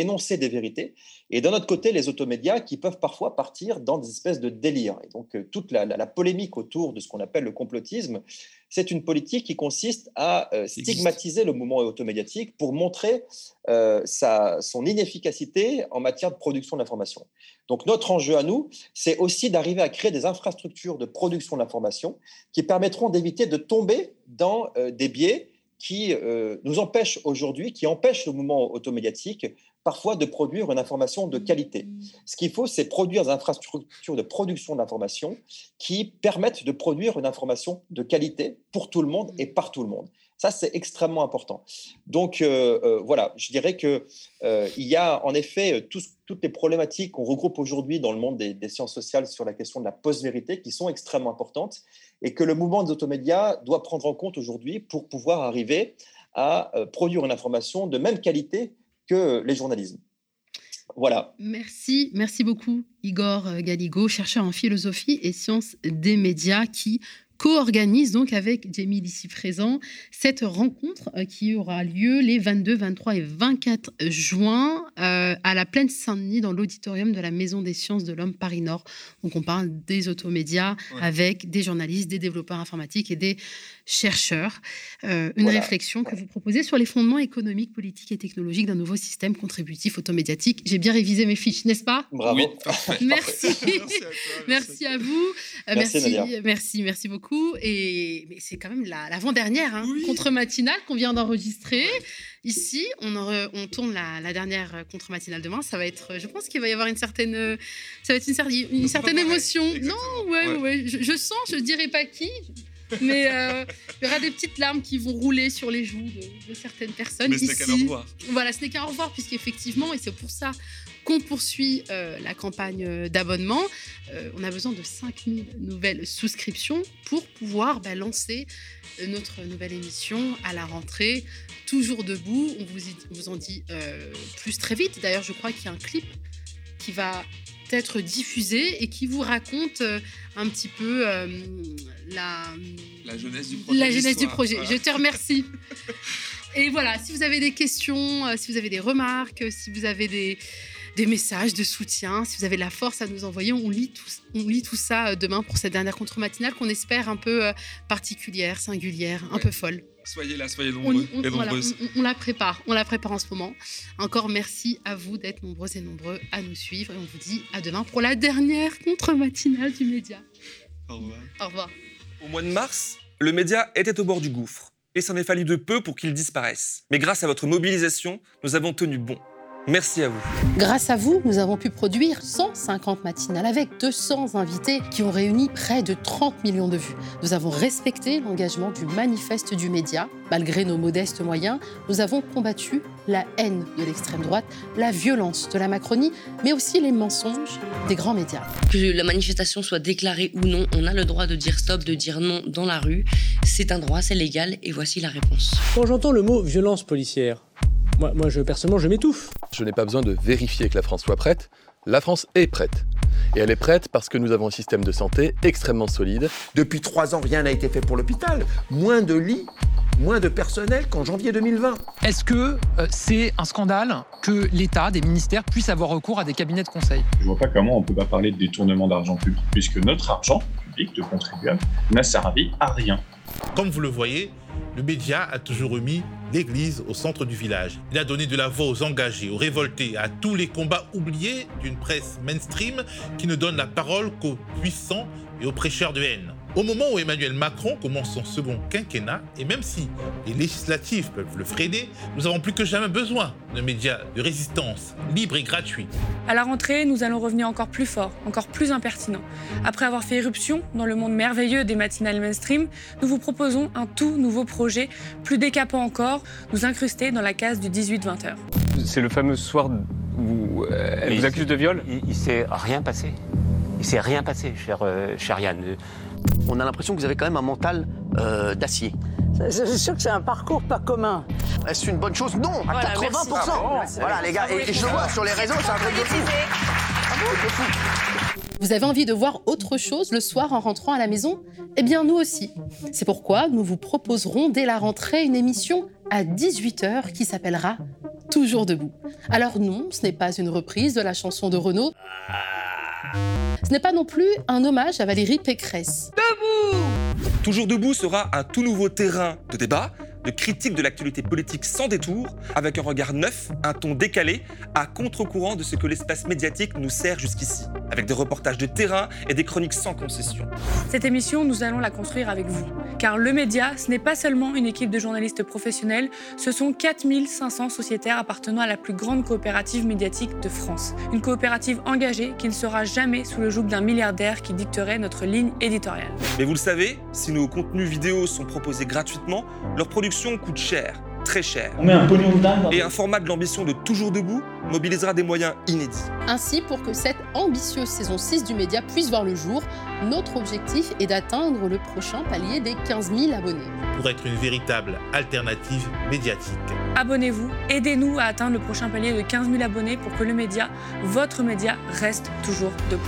énoncer des vérités, et d'un autre côté, les automédias qui peuvent parfois partir dans des espèces de délire. Et donc, euh, toute la, polémique autour de ce qu'on appelle le complotisme, c'est une politique qui consiste à euh, stigmatiser le mouvement automédiatique pour montrer euh, sa, son inefficacité en matière de production d'information. Donc, notre enjeu à nous, c'est aussi d'arriver à créer des infrastructures de production d'information qui permettront d'éviter de tomber dans des biais qui euh, nous empêche aujourd'hui, qui empêche le mouvement automédiatique parfois de produire une information de qualité. Mmh. Ce qu'il faut, c'est produire des infrastructures de production d'information qui permettent de produire une information de qualité pour tout le monde et par tout le monde. Ça, c'est extrêmement important. Donc, euh, euh, voilà, je dirais qu'il euh, y a en effet toutes les problématiques qu'on regroupe aujourd'hui dans le monde des, sciences sociales sur la question de la post-vérité qui sont extrêmement importantes et que le mouvement des automédias doit prendre en compte aujourd'hui pour pouvoir arriver à produire une information de même qualité que les journalismes. Voilà. Merci, merci beaucoup Igor Galigo, chercheur en philosophie et sciences des médias qui co-organise donc avec Jamie ici présent cette rencontre euh, qui aura lieu les 22, 23 et 24 juin euh, à la Plaine Saint-Denis dans l'auditorium de la Maison des sciences de l'homme Paris Nord. Donc on parle des automédias avec des journalistes, des développeurs informatiques et des chercheurs. Euh, une réflexion que vous proposez sur les fondements économiques, politiques et technologiques d'un nouveau système contributif automédiatique. J'ai bien révisé mes fiches, n'est-ce pas? Bravo. merci. merci. à, vous. Merci, merci, merci beaucoup. Beaucoup. Et mais c'est quand même l'avant-dernière hein, contre-matinale qu'on vient d'enregistrer. Ici, on, on tourne la, dernière contre-matinale demain. Ça va être, je pense qu'il va y avoir une certaine, ça va être une, une certaine émotion. Non, ouais, ouais, Je, je, sens, je dirais pas qui, mais euh, il y aura des petites larmes qui vont rouler sur les joues de, certaines personnes. Mais ce n'est qu'un au revoir. Voilà, ce n'est qu'un au revoir, puisqu'effectivement, et c'est pour ça qu'on poursuit euh, la campagne d'abonnement, euh, on a besoin de 5000 nouvelles souscriptions pour pouvoir bah, lancer notre nouvelle émission à la rentrée, toujours debout. On vous, on vous en dit plus très vite. D'ailleurs, je crois qu'il y a un clip qui va être diffusé et qui vous raconte euh, un petit peu euh, la, la jeunesse du projet. La jeunesse du projet. Je te remercie. et voilà, si vous avez des questions, euh, si vous avez des remarques, si vous avez des, des messages de soutien, si vous avez de la force à nous envoyer, on lit tout, on lit tout ça demain pour cette dernière contre-matinale qu'on espère un peu particulière, singulière, un peu folle. Soyez là, soyez nombreux on, et nombreuses. on, la prépare, on la prépare en ce moment. Encore merci à vous d'être nombreux et nombreux à nous suivre et on vous dit à demain pour la dernière contre-matinale du média. Au revoir. Au revoir. Au mois de mars, le média était au bord du gouffre et s'en est fallu de peu pour qu'il disparaisse. Mais grâce à votre mobilisation, nous avons tenu bon. Merci à vous. Grâce à vous, nous avons pu produire 150 matinales avec 200 invités qui ont réuni près de 30 millions de vues. Nous avons respecté l'engagement du manifeste du média. Malgré nos modestes moyens, nous avons combattu la haine de l'extrême droite, la violence de la Macronie, mais aussi les mensonges des grands médias. Que la manifestation soit déclarée ou non, on a le droit de dire stop, de dire non dans la rue. C'est un droit, c'est légal, et voici la réponse. Quand j'entends le mot violence policière, moi, moi je, personnellement, je m'étouffe. Je n'ai pas besoin de vérifier que la France soit prête. La France est prête. Et elle est prête parce que nous avons un système de santé extrêmement solide. Depuis trois ans, rien n'a été fait pour l'hôpital. Moins de lits, moins de personnel qu'en janvier 2020. Est-ce que euh, c'est un scandale que l'État, des ministères, puissent avoir recours à des cabinets de conseil? Je vois pas comment on peut pas parler de détournement d'argent public, puisque notre argent public de contribuable n'a servi à rien. Comme vous le voyez, le média a toujours remis l'église au centre du village. Il a donné de la voix aux engagés, aux révoltés, à tous les combats oubliés d'une presse mainstream qui ne donne la parole qu'aux puissants et aux prêcheurs de haine. Au moment où Emmanuel Macron commence son second quinquennat, et même si les législatives peuvent le freiner, nous avons plus que jamais besoin de médias de résistance libres et gratuits. À la rentrée, nous allons revenir encore plus fort, encore plus impertinent. Après avoir fait éruption dans le monde merveilleux des matinales mainstream, nous vous proposons un tout nouveau projet, plus décapant encore, nous incruster dans la case du 18-20h. C'est le fameux soir où euh, elle vous accuse de viol Il, ne s'est rien passé. Il s'est rien passé, cher, euh, cher Yann. On a l'impression que vous avez quand même un mental euh, d'acier. Je suis sûr que c'est un parcours pas commun. Est-ce une bonne chose? Non, à 80%. voilà, les gars, et, je le vois sur les réseaux, c'est un truc de fou. Vous avez envie de voir autre chose le soir en rentrant à la maison? Eh bien, nous aussi. C'est pourquoi nous vous proposerons dès la rentrée une émission à 18h qui s'appellera Toujours debout. Alors non, ce n'est pas une reprise de la chanson de Renaud. Ce n'est pas non plus un hommage à Valérie Pécresse. Debout Toujours debout sera un tout nouveau terrain de débat de critique de l'actualité politique sans détour, avec un regard neuf, un ton décalé, à contre-courant de ce que l'espace médiatique nous sert jusqu'ici, avec des reportages de terrain et des chroniques sans concession. Cette émission, nous allons la construire avec vous, car le média, ce n'est pas seulement une équipe de journalistes professionnels, ce sont 4500 sociétaires appartenant à la plus grande coopérative médiatique de France. Une coopérative engagée qui ne sera jamais sous le joug d'un milliardaire qui dicterait notre ligne éditoriale. Mais vous le savez, si nos contenus vidéo sont proposés gratuitement, leur production coûte cher, très cher. On met un pognon Et un format de l'ambition de Toujours Debout mobilisera des moyens inédits. Ainsi, pour que cette ambitieuse saison 6 du média puisse voir le jour, notre objectif est d'atteindre le prochain palier des 15 000 abonnés. Pour être une véritable alternative médiatique. Abonnez-vous, aidez-nous à atteindre le prochain palier de 15 000 abonnés pour que le média, votre média, reste toujours debout.